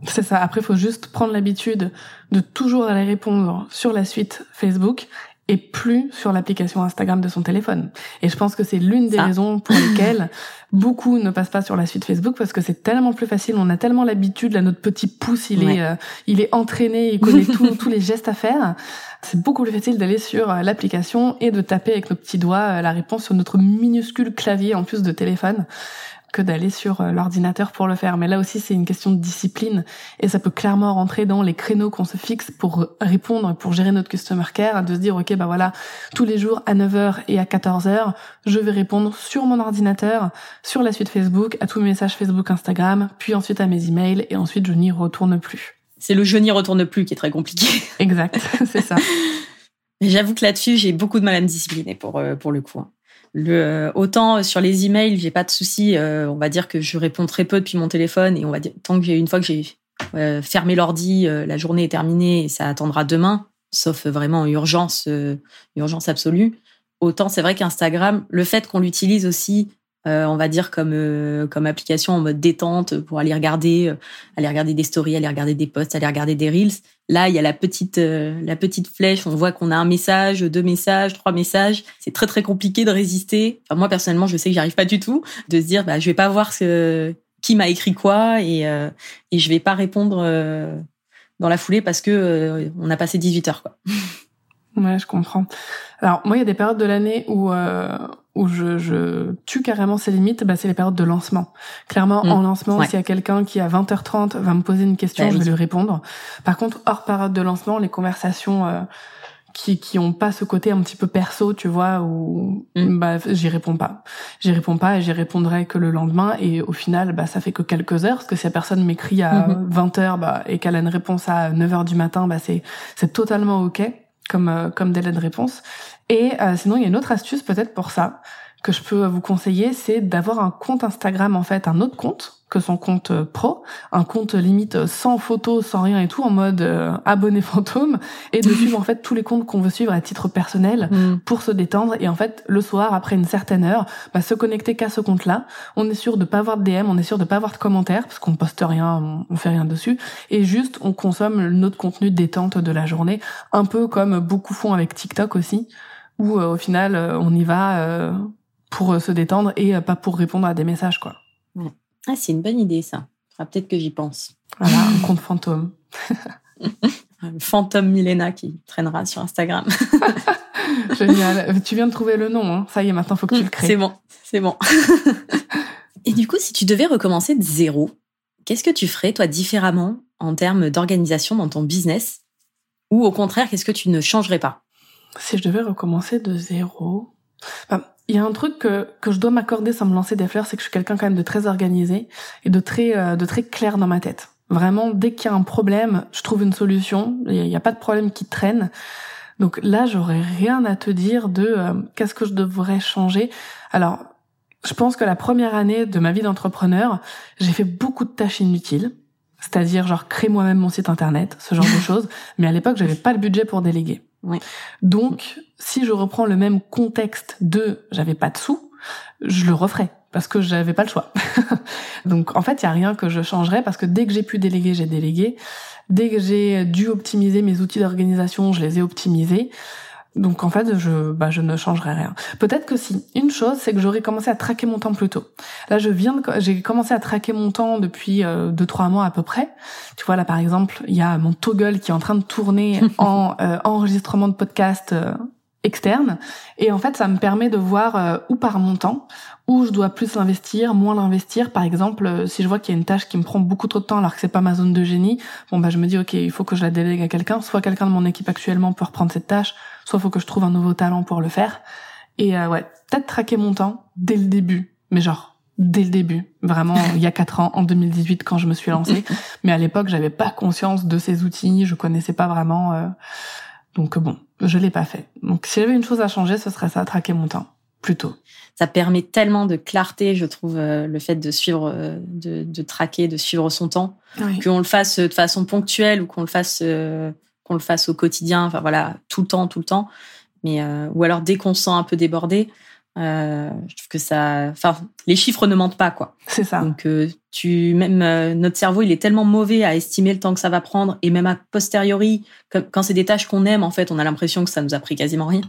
c'est ça. Après, il faut juste prendre l'habitude de toujours aller répondre sur la suite Facebook et plus sur l'application Instagram de son téléphone. Et je pense que c'est l'une des raisons pour lesquelles <laughs> beaucoup ne passent pas sur la suite Facebook parce que c'est tellement plus facile, on a tellement l'habitude, là notre petit pouce, il est euh, il est entraîné, il connaît <laughs> tous les gestes à faire. C'est beaucoup plus facile d'aller sur euh, l'application et de taper avec nos petits doigts euh, la réponse sur notre minuscule clavier en plus de téléphone que d'aller sur euh, l'ordinateur pour le faire. Mais là aussi, c'est une question de discipline et ça peut clairement rentrer dans les créneaux qu'on se fixe pour répondre, pour gérer notre customer care, de se dire, OK, bah voilà, tous les jours à 9h et à 14h, je vais répondre sur mon ordinateur, sur la suite Facebook, à tous mes messages Facebook, Instagram, puis ensuite à mes emails et ensuite je n'y retourne plus. C'est le je n'y retourne plus qui est très compliqué. Exact, <laughs> c'est ça. <laughs> J'avoue que là-dessus, j'ai beaucoup de mal à me discipliner pour, euh, pour le coup. Euh, autant sur les emails, j'ai pas de souci. Euh, on va dire que je réponds très peu depuis mon téléphone et on va dire tant que j'ai une fois que j'ai euh, fermé l'ordi, la journée est terminée et ça attendra demain, sauf vraiment urgence, urgence absolue. Autant c'est vrai qu'Instagram, le fait qu'on l'utilise aussi euh, on va dire comme euh, comme application en mode détente pour aller regarder euh, aller regarder des stories, aller regarder des posts, aller regarder des reels. Là, il y a la petite la petite flèche, on voit qu'on a un message, deux messages, trois messages. C'est très très compliqué de résister. Enfin, moi personnellement, je sais que j'y arrive pas du tout de se dire bah je vais pas voir ce qui m'a écrit quoi et et je vais pas répondre dans la foulée parce que on a passé 18 heures quoi. Ouais, je comprends. Alors moi, il y a des périodes de l'année où euh, où je, je tue carrément ces limites. Bah, c'est les périodes de lancement. Clairement, mm. en lancement, s'il y a quelqu'un qui à 20h30 va me poser une question, bah je vais lui répondre. Par contre, hors période de lancement, les conversations euh, qui qui ont pas ce côté un petit peu perso, tu vois, où mm. bah j'y réponds pas. J'y réponds pas et j'y répondrai que le lendemain. Et au final, bah ça fait que quelques heures, parce que si la personne m'écrit à 20h mm-hmm. bah, et qu'elle a une réponse à 9h du matin, bah c'est c'est totalement ok comme euh, comme délai de réponse. Et euh, sinon, il y a une autre astuce peut-être pour ça que je peux vous conseiller, c'est d'avoir un compte Instagram en fait, un autre compte que son compte euh, pro, un compte limite sans photos, sans rien et tout, en mode abonné fantôme, et de <laughs> suivre en fait tous les comptes qu'on veut suivre à titre personnel mm. pour se détendre. Et en fait, le soir, après une certaine heure, bah, se connecter qu'à ce compte-là. On est sûr de pas avoir de DM, on est sûr de pas avoir de commentaires parce qu'on poste rien, on, on fait rien dessus, et juste on consomme notre contenu détente de la journée, un peu comme beaucoup font avec TikTok aussi où euh, au final euh, on y va euh, pour se détendre et pas pour répondre à des messages quoi. Ah, c'est une bonne idée ça. peut-être que j'y pense. Voilà, un compte fantôme. <laughs> Le fantôme Milena qui traînera sur Instagram. <laughs> Génial. Tu viens de trouver le nom, hein. ça y est, maintenant faut que tu le crées. C'est bon, c'est bon. <laughs> Et du coup, si tu devais recommencer de zéro, qu'est-ce que tu ferais, toi, différemment en termes d'organisation dans ton business? Ou au contraire, qu'est-ce que tu ne changerais pas? Si je devais recommencer de zéro, il y a un truc que, que je dois m'accorder sans me lancer des fleurs, c'est que je suis quelqu'un quand même de très organisé et de très euh, de très clair dans ma tête. Vraiment, dès qu'il y a un problème, je trouve une solution. Il n'y a, pas de problème qui traîne. Donc là, j'aurais rien à te dire de euh, qu'est-ce que je devrais changer. Alors, je pense que la première année de ma vie d'entrepreneur, j'ai fait beaucoup de tâches inutiles. C'est-à-dire, genre, créer moi-même mon site internet, ce genre de <laughs> choses. Mais à l'époque, j'avais pas le budget pour déléguer. Donc, si je reprends le même contexte de j'avais pas de sous, je le referai parce que j'avais pas le choix. <laughs> Donc, en fait, il y a rien que je changerais parce que dès que j'ai pu déléguer, j'ai délégué. Dès que j'ai dû optimiser mes outils d'organisation, je les ai optimisés. Donc en fait, je, bah, je ne changerai rien. Peut-être que si. Une chose, c'est que j'aurais commencé à traquer mon temps plus tôt. Là, je viens de, j'ai commencé à traquer mon temps depuis euh, deux trois mois à peu près. Tu vois là, par exemple, il y a mon toggle qui est en train de tourner <laughs> en euh, enregistrement de podcast euh, externe, et en fait, ça me permet de voir euh, où part mon temps, où je dois plus l'investir, moins l'investir. Par exemple, si je vois qu'il y a une tâche qui me prend beaucoup trop de temps alors que c'est pas ma zone de génie, bon bah je me dis ok, il faut que je la délègue à quelqu'un. Soit quelqu'un de mon équipe actuellement peut reprendre cette tâche soit faut que je trouve un nouveau talent pour le faire. Et euh, ouais, peut-être traquer mon temps dès le début, mais genre dès le début, vraiment il y a quatre ans, en 2018 quand je me suis lancée. <laughs> Mais à l'époque, j'avais pas conscience de ces outils, je connaissais pas vraiment. Euh... Donc bon, je l'ai pas fait. Donc si j'avais une chose à changer, ce serait ça, traquer mon temps plutôt. Ça permet tellement de clarté, je trouve, euh, le fait de suivre, euh, de, de, traquer, de suivre son temps, qu'on le fasse de façon ponctuelle ou qu'on le fasse euh, qu'on le fasse au quotidien, enfin voilà, tout le temps, tout le temps. Mais euh, ou alors dès qu'on se sent un peu débordé, euh, je trouve que ça, enfin, les chiffres ne mentent pas quoi. C'est ça. Donc euh, tu même notre cerveau, il est tellement mauvais à estimer le temps que ça va prendre et même a posteriori, quand c'est des tâches qu'on aime, en fait, on a l'impression que ça nous a pris quasiment rien.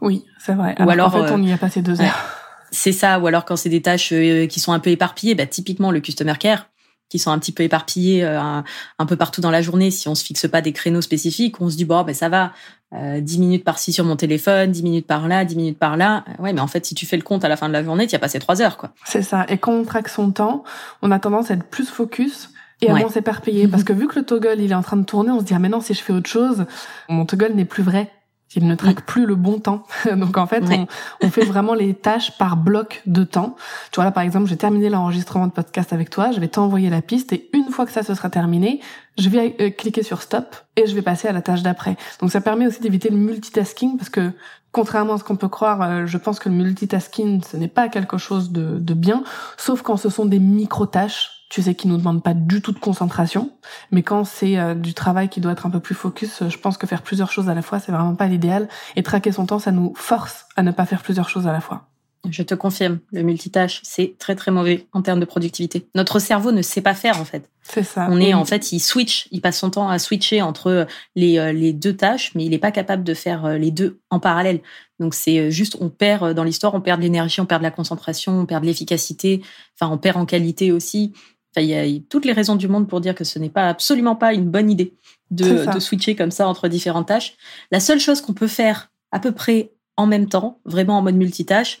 Oui, c'est vrai. ou alors, en fait, on y a passé deux heures. C'est ça. Ou alors quand c'est des tâches qui sont un peu éparpillées, bah, typiquement le customer care qui sont un petit peu éparpillés un, peu partout dans la journée. Si on se fixe pas des créneaux spécifiques, on se dit bon, ben ça va, euh, 10 minutes par-ci sur mon téléphone, 10 minutes par là, 10 minutes par là. Ouais, mais en fait, si tu fais le compte à la fin de la journée, tu as passé 3 heures, quoi. C'est ça. Et quand on traque son temps, on a tendance à être plus focus et à moins s'éparpiller. Parce que vu que le toggle, il est en train de tourner, on se dit, ah, maintenant, si je fais autre chose, mon toggle n'est plus vrai. Il ne traque plus le bon temps. <laughs> Donc en fait, on, on, fait vraiment les tâches par bloc de temps. Tu vois là, par exemple, j'ai terminé l'enregistrement de podcast avec toi, je vais t'envoyer la piste et une fois que ça se sera terminé, je vais euh, cliquer sur stop et je vais passer à la tâche d'après. Donc ça permet aussi d'éviter le multitasking parce que contrairement à ce qu'on peut croire, euh, je pense que le multitasking ce n'est pas quelque chose de, de bien, sauf quand ce sont des micro-tâches tu sais, qui nous demande pas du tout de concentration. Mais quand c'est euh, du travail qui doit être un peu plus focus, je pense que faire plusieurs choses à la fois, c'est vraiment pas l'idéal. Et traquer son temps, ça nous force à ne pas faire plusieurs choses à la fois. Je te confirme, le multitâche, c'est très très mauvais en termes de productivité. Notre cerveau ne sait pas faire en fait. C'est ça. On est en fait, il switch, il passe son temps à switcher entre les, euh, les deux tâches, mais il n'est pas capable de faire euh, les deux en parallèle. Donc c'est euh, juste, on perd dans l'histoire, on perd de l'énergie, on perd de la concentration, on perd de l'efficacité, enfin on perd en qualité aussi. Enfin, il y a toutes les raisons du monde pour dire que ce n'est pas absolument pas une bonne idée de, de switcher comme ça entre différentes tâches. La seule chose qu'on peut faire à peu près en même temps, vraiment en mode multitâche,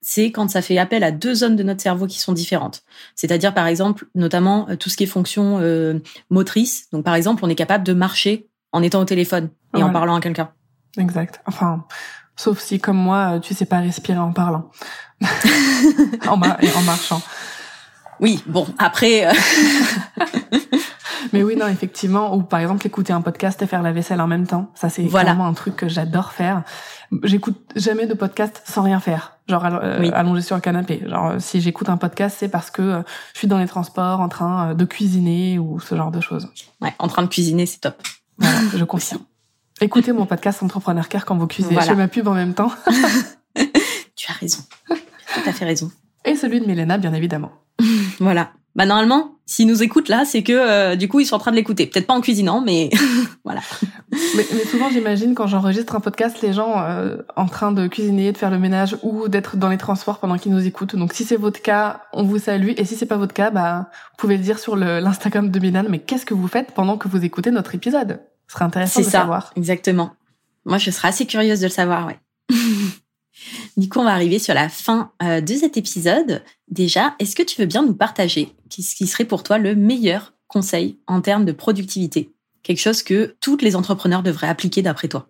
c'est quand ça fait appel à deux zones de notre cerveau qui sont différentes. C'est-à-dire, par exemple, notamment euh, tout ce qui est fonction euh, motrice. Donc, par exemple, on est capable de marcher en étant au téléphone et en parlant à quelqu'un. Exact. Enfin, sauf si, comme moi, tu sais pas respirer en parlant. <laughs> en, en marchant. Oui, bon, après... <laughs> Mais oui, non, effectivement. Ou par exemple, écouter un podcast et faire la vaisselle en même temps. Ça, c'est vraiment un truc que j'adore faire. J'écoute jamais de podcast sans rien faire. Genre euh, allongé sur le canapé. Genre euh, si j'écoute un podcast, c'est parce que euh, je suis dans les transports, en train de cuisiner ou ce genre de choses. Ouais, en train de cuisiner, c'est top. Voilà, <laughs> je confirme. Écoutez mon podcast Entrepreneur Care quand vous cuisinez. Je fais ma pub en même temps. <laughs> tu as raison. Tout à fait raison. Et celui de Milena, bien évidemment. <laughs> voilà. Bah normalement, s'ils nous écoutent là, c'est que euh, du coup ils sont en train de l'écouter. Peut-être pas en cuisinant, mais <laughs> voilà. Mais, mais souvent j'imagine quand j'enregistre un podcast, les gens euh, en train de cuisiner, de faire le ménage ou d'être dans les transports pendant qu'ils nous écoutent. Donc si c'est votre cas, on vous salue. Et si c'est pas votre cas, bah vous pouvez le dire sur l'Instagram de Milan. Mais qu'est-ce que vous faites pendant que vous écoutez notre épisode? Ce serait intéressant de ça, savoir. Exactement. Moi je serais assez curieuse de le savoir, ouais. <laughs> Du coup, on va arriver sur la fin euh, de cet épisode. Déjà, est-ce que tu veux bien nous partager ce qui serait pour toi le meilleur conseil en termes de productivité? Quelque chose que tous les entrepreneurs devraient appliquer d'après toi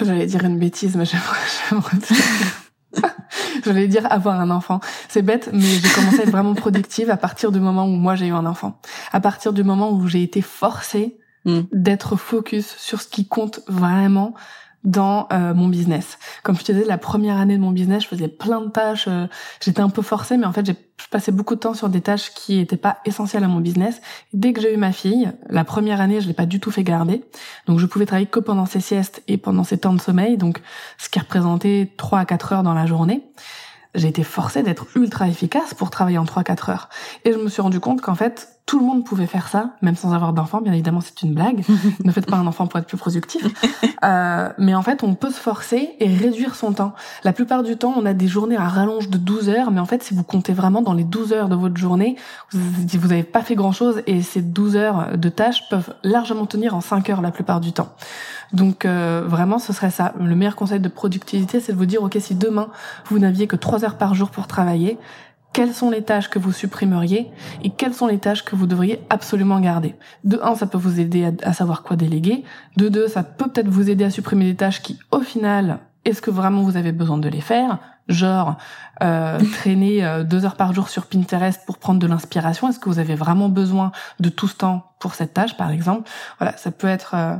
J'allais dire une bêtise, mais j'aimerais... <laughs> <laughs> J'allais dire avoir un enfant. C'est bête, mais j'ai commencé à être vraiment productive à partir du moment où moi j'ai eu un enfant. À partir du moment où j'ai été forcée hmm. d'être focus sur ce qui compte vraiment, dans euh, mon business. Comme je te disais, la première année de mon business, je faisais plein de tâches. Euh, j'étais un peu forcée, mais en fait, j'ai passé beaucoup de temps sur des tâches qui n'étaient pas essentielles à mon business. dès que j'ai eu ma fille, la première année, je l'ai pas du tout fait garder. Donc, je pouvais travailler que pendant ses siestes et pendant ses temps de sommeil, donc ce qui représentait 3 à 4 heures dans la journée j'ai été forcée d'être ultra efficace pour travailler en 3-4 heures. Et je me suis rendu compte qu'en fait, tout le monde pouvait faire ça, même sans avoir d'enfant. Bien évidemment, c'est une blague. <laughs> ne faites pas un enfant pour être plus productif. <laughs> Euh, mais en fait, on peut se forcer et réduire son temps. La plupart du temps, on a des journées à rallonge de 12 heures, mais en fait, si vous comptez vraiment dans les 12 heures de votre journée, vous n'avez pas fait grand-chose et ces 12 heures de tâches peuvent largement tenir en 5 heures la plupart du temps. Donc euh, vraiment, ce serait ça. Le meilleur conseil de productivité, c'est de vous dire, ok, si demain, vous n'aviez que 3 heures par jour pour travailler, quelles sont les tâches que vous supprimeriez et quelles sont les tâches que vous devriez absolument garder? De un, ça peut vous aider à, savoir quoi déléguer. De deux, ça peut peut-être vous aider à supprimer des tâches qui, au final, est-ce que vraiment vous avez besoin de les faire? Genre, euh, <laughs> traîner euh, deux heures par jour sur Pinterest pour prendre de l'inspiration. Est-ce que vous avez vraiment besoin de tout ce temps pour cette tâche, par exemple. Voilà, ça peut être euh,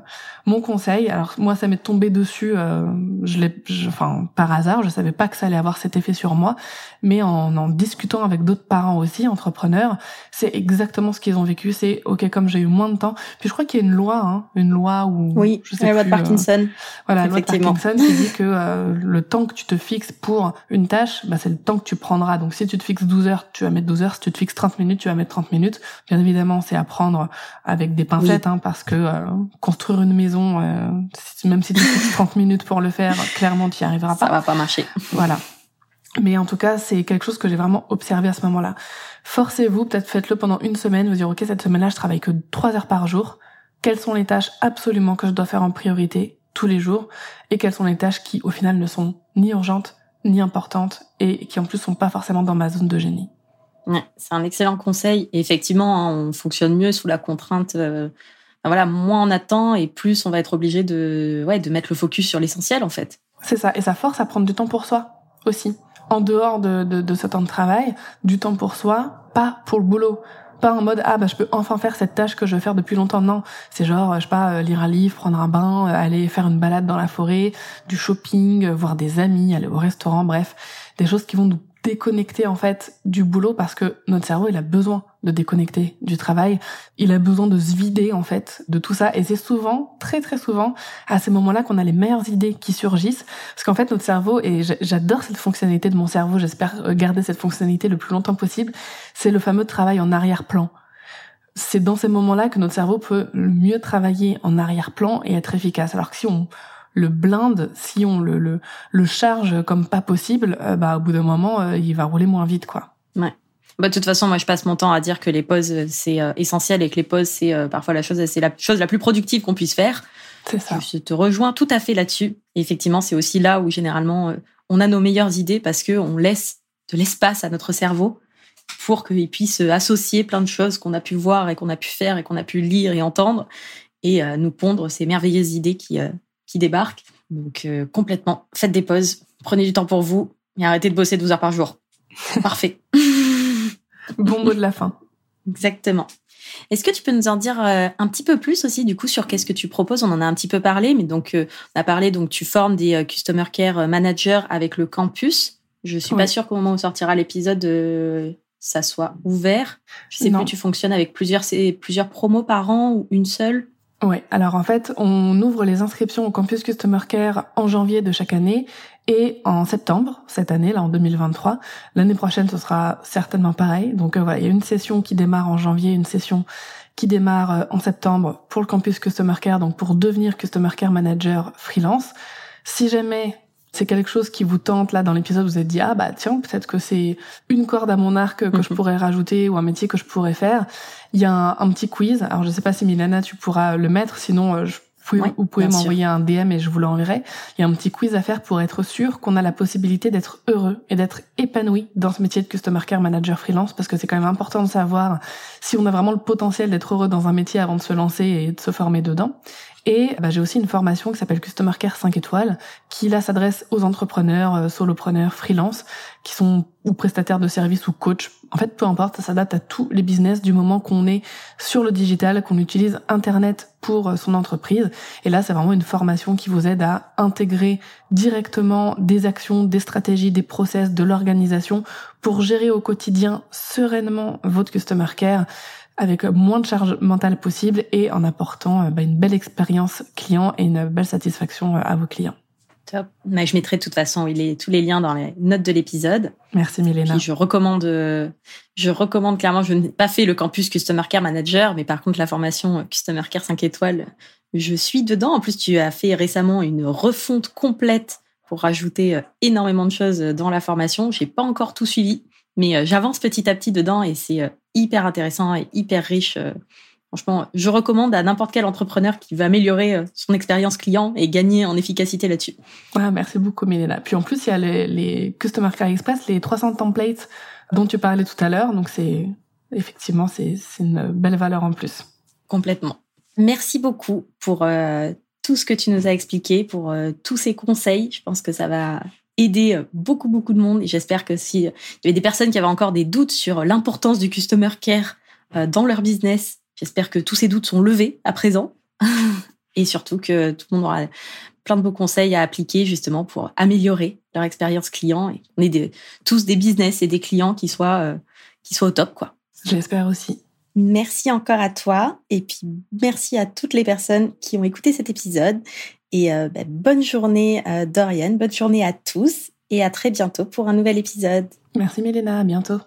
mon conseil. Alors moi, ça m'est tombé dessus, euh, je l'ai, enfin par hasard, je savais pas que ça allait avoir cet effet sur moi, mais en en discutant avec d'autres parents aussi, entrepreneurs, c'est exactement ce qu'ils ont vécu. C'est ok, comme j'ai eu moins de temps. Puis je crois qu'il y a une loi, hein, une loi où oui, je sais la loi de euh, Parkinson. voilà, la loi de Parkinson qui dit que le temps que tu te fixes pour une tâche, bah, c'est le temps que tu prendras. Donc si tu te fixes 12 heures, tu vas mettre 12 heures. Si tu te fixes 30 minutes, tu vas mettre 30 minutes. Bien évidemment, c'est à prendre avec des pincettes, hein, parce que euh, construire une maison, euh, même si tu fais <laughs> 30 minutes pour le faire, clairement, tu n'y arriveras pas. Ça va pas marcher. Voilà. Mais en tout cas, c'est quelque chose que j'ai vraiment observé à ce moment-là. Forcez-vous, peut-être faites-le pendant une semaine, vous dire, OK, cette semaine-là, je travaille que trois heures par jour. Quelles sont les tâches absolument que je dois faire en priorité tous les jours et quelles sont les tâches qui, au final, ne sont ni urgentes, ni importantes et qui, en plus, sont pas forcément dans ma zone de génie? Ouais, c'est un excellent conseil. Et effectivement, hein, on fonctionne mieux sous la contrainte. Euh, voilà, moins on attend et plus on va être obligé de, ouais, de mettre le focus sur l'essentiel, en fait. C'est ça. Et ça force à prendre du temps pour soi aussi en dehors de, de, de ce temps de travail, du temps pour soi, pas pour le boulot. Pas en mode ah bah je peux enfin faire cette tâche que je veux faire depuis longtemps. Non, c'est genre je sais pas euh, lire un livre, prendre un bain, euh, aller faire une balade dans la forêt, du shopping, euh, voir des amis, aller au restaurant, bref, des choses qui vont nous déconnecter en fait du boulot parce que notre cerveau il a besoin de déconnecter du travail, il a besoin de se vider en fait de tout ça et c'est souvent très très souvent à ces moments-là qu'on a les meilleures idées qui surgissent parce qu'en fait notre cerveau et j'adore cette fonctionnalité de mon cerveau, j'espère garder cette fonctionnalité le plus longtemps possible, c'est le fameux travail en arrière-plan. C'est dans ces moments-là que notre cerveau peut le mieux travailler en arrière-plan et être efficace. Alors que si on le blinde, si on le, le, le charge comme pas possible, euh, bah au bout d'un moment, euh, il va rouler moins vite, quoi. Ouais. Bah, de toute façon, moi, je passe mon temps à dire que les pauses, c'est euh, essentiel et que les pauses, c'est parfois la chose, c'est la chose la plus productive qu'on puisse faire. C'est ça. Je te rejoins tout à fait là-dessus. Et effectivement, c'est aussi là où généralement on a nos meilleures idées parce que on laisse de l'espace à notre cerveau pour qu'il puisse associer plein de choses qu'on a pu voir et qu'on a pu faire et qu'on a pu lire et entendre et nous pondre ces merveilleuses idées qui qui débarquent. Donc euh, complètement, faites des pauses, prenez du temps pour vous et arrêtez de bosser 12 heures par jour. Parfait. <laughs> <laughs> bon mot de la fin. Exactement. Est-ce que tu peux nous en dire euh, un petit peu plus aussi du coup sur qu'est-ce que tu proposes? On en a un petit peu parlé, mais donc euh, on a parlé donc tu formes des customer care managers avec le campus. Je suis pas sûre qu'au moment où sortira l'épisode ça soit ouvert. Je sais plus, tu fonctionnes avec plusieurs plusieurs promos par an ou une seule? Oui, alors en fait, on ouvre les inscriptions au campus Customer Care en janvier de chaque année et en septembre, cette année, là en 2023. L'année prochaine, ce sera certainement pareil. Donc euh, voilà, il y a une session qui démarre en janvier, une session qui démarre euh, en septembre pour le campus Customer Care, donc pour devenir Customer Care Manager freelance. Si jamais c'est quelque chose qui vous tente là dans l'épisode, vous êtes dit ah bah tiens peut-être que c'est une corde à mon arc que je mhm. pourrais rajouter ou un métier que je pourrais faire. Il y a un, un petit quiz. Alors je sais pas si Milana tu pourras le mettre, sinon euh, je vous pouvez m'envoyer un DM et je vous l'enverrai. Il y a un petit quiz à faire pour être sûr qu'on a la possibilité d'être heureux et d'être épanoui dans ce métier de Customer Care Manager freelance parce que c'est quand même important de savoir si on a vraiment le potentiel d'être heureux dans un métier avant de se lancer et de se former dedans. Et bah, j'ai aussi une formation qui s'appelle Customer Care 5 étoiles, qui là s'adresse aux entrepreneurs, euh, solopreneurs, freelance, qui sont ou prestataires de services ou coach. En fait, peu importe, ça s'adapte à tous les business du moment qu'on est sur le digital, qu'on utilise Internet pour euh, son entreprise. Et là, c'est vraiment une formation qui vous aide à intégrer directement des actions, des stratégies, des process, de l'organisation pour gérer au quotidien sereinement votre Customer Care avec moins de charge mentale possible et en apportant euh, bah, une belle expérience client et une belle satisfaction euh, à vos clients. Top. Mais je mettrai de toute façon tous les liens dans les notes de l'épisode. Merci Milena. je recommande, euh, je recommande clairement. Je n'ai pas fait le campus Customer Care Manager, mais par contre la formation Customer Care 5 étoiles, je suis dedans. En plus, tu as fait récemment une refonte complète pour rajouter énormément de choses dans la formation. J'ai pas encore tout suivi, mais j'avance petit à petit dedans et c'est hyper intéressant et hyper riche. Euh, franchement, je recommande à n'importe quel entrepreneur qui veut améliorer euh, son expérience client et gagner en efficacité là-dessus. Ah, merci beaucoup, Milena. Puis en plus, il y a les, les Customer Care Express, les 300 templates dont tu parlais tout à l'heure. Donc c'est effectivement c'est une belle valeur en plus. Complètement. Merci beaucoup pour euh, tout ce que tu nous as expliqué, pour tous ces conseils. Je pense que ça va aider euh, beaucoup, beaucoup de monde. Et j'espère que si euh, il y avait des personnes qui avaient encore des doutes sur l'importance du customer care euh, dans leur business, j'espère que tous ces doutes sont levés à présent. <laughs> et surtout que tout le monde aura plein de beaux conseils à appliquer justement pour améliorer leur expérience client et on est tous des business et des clients qui soient, qui soient au top, quoi. J'espère aussi. Merci encore à toi et puis merci à toutes les personnes qui ont écouté cet épisode et euh, bah, bonne journée euh, Dorian, bonne journée à tous et à très bientôt pour un nouvel épisode. Merci Mélena, à bientôt.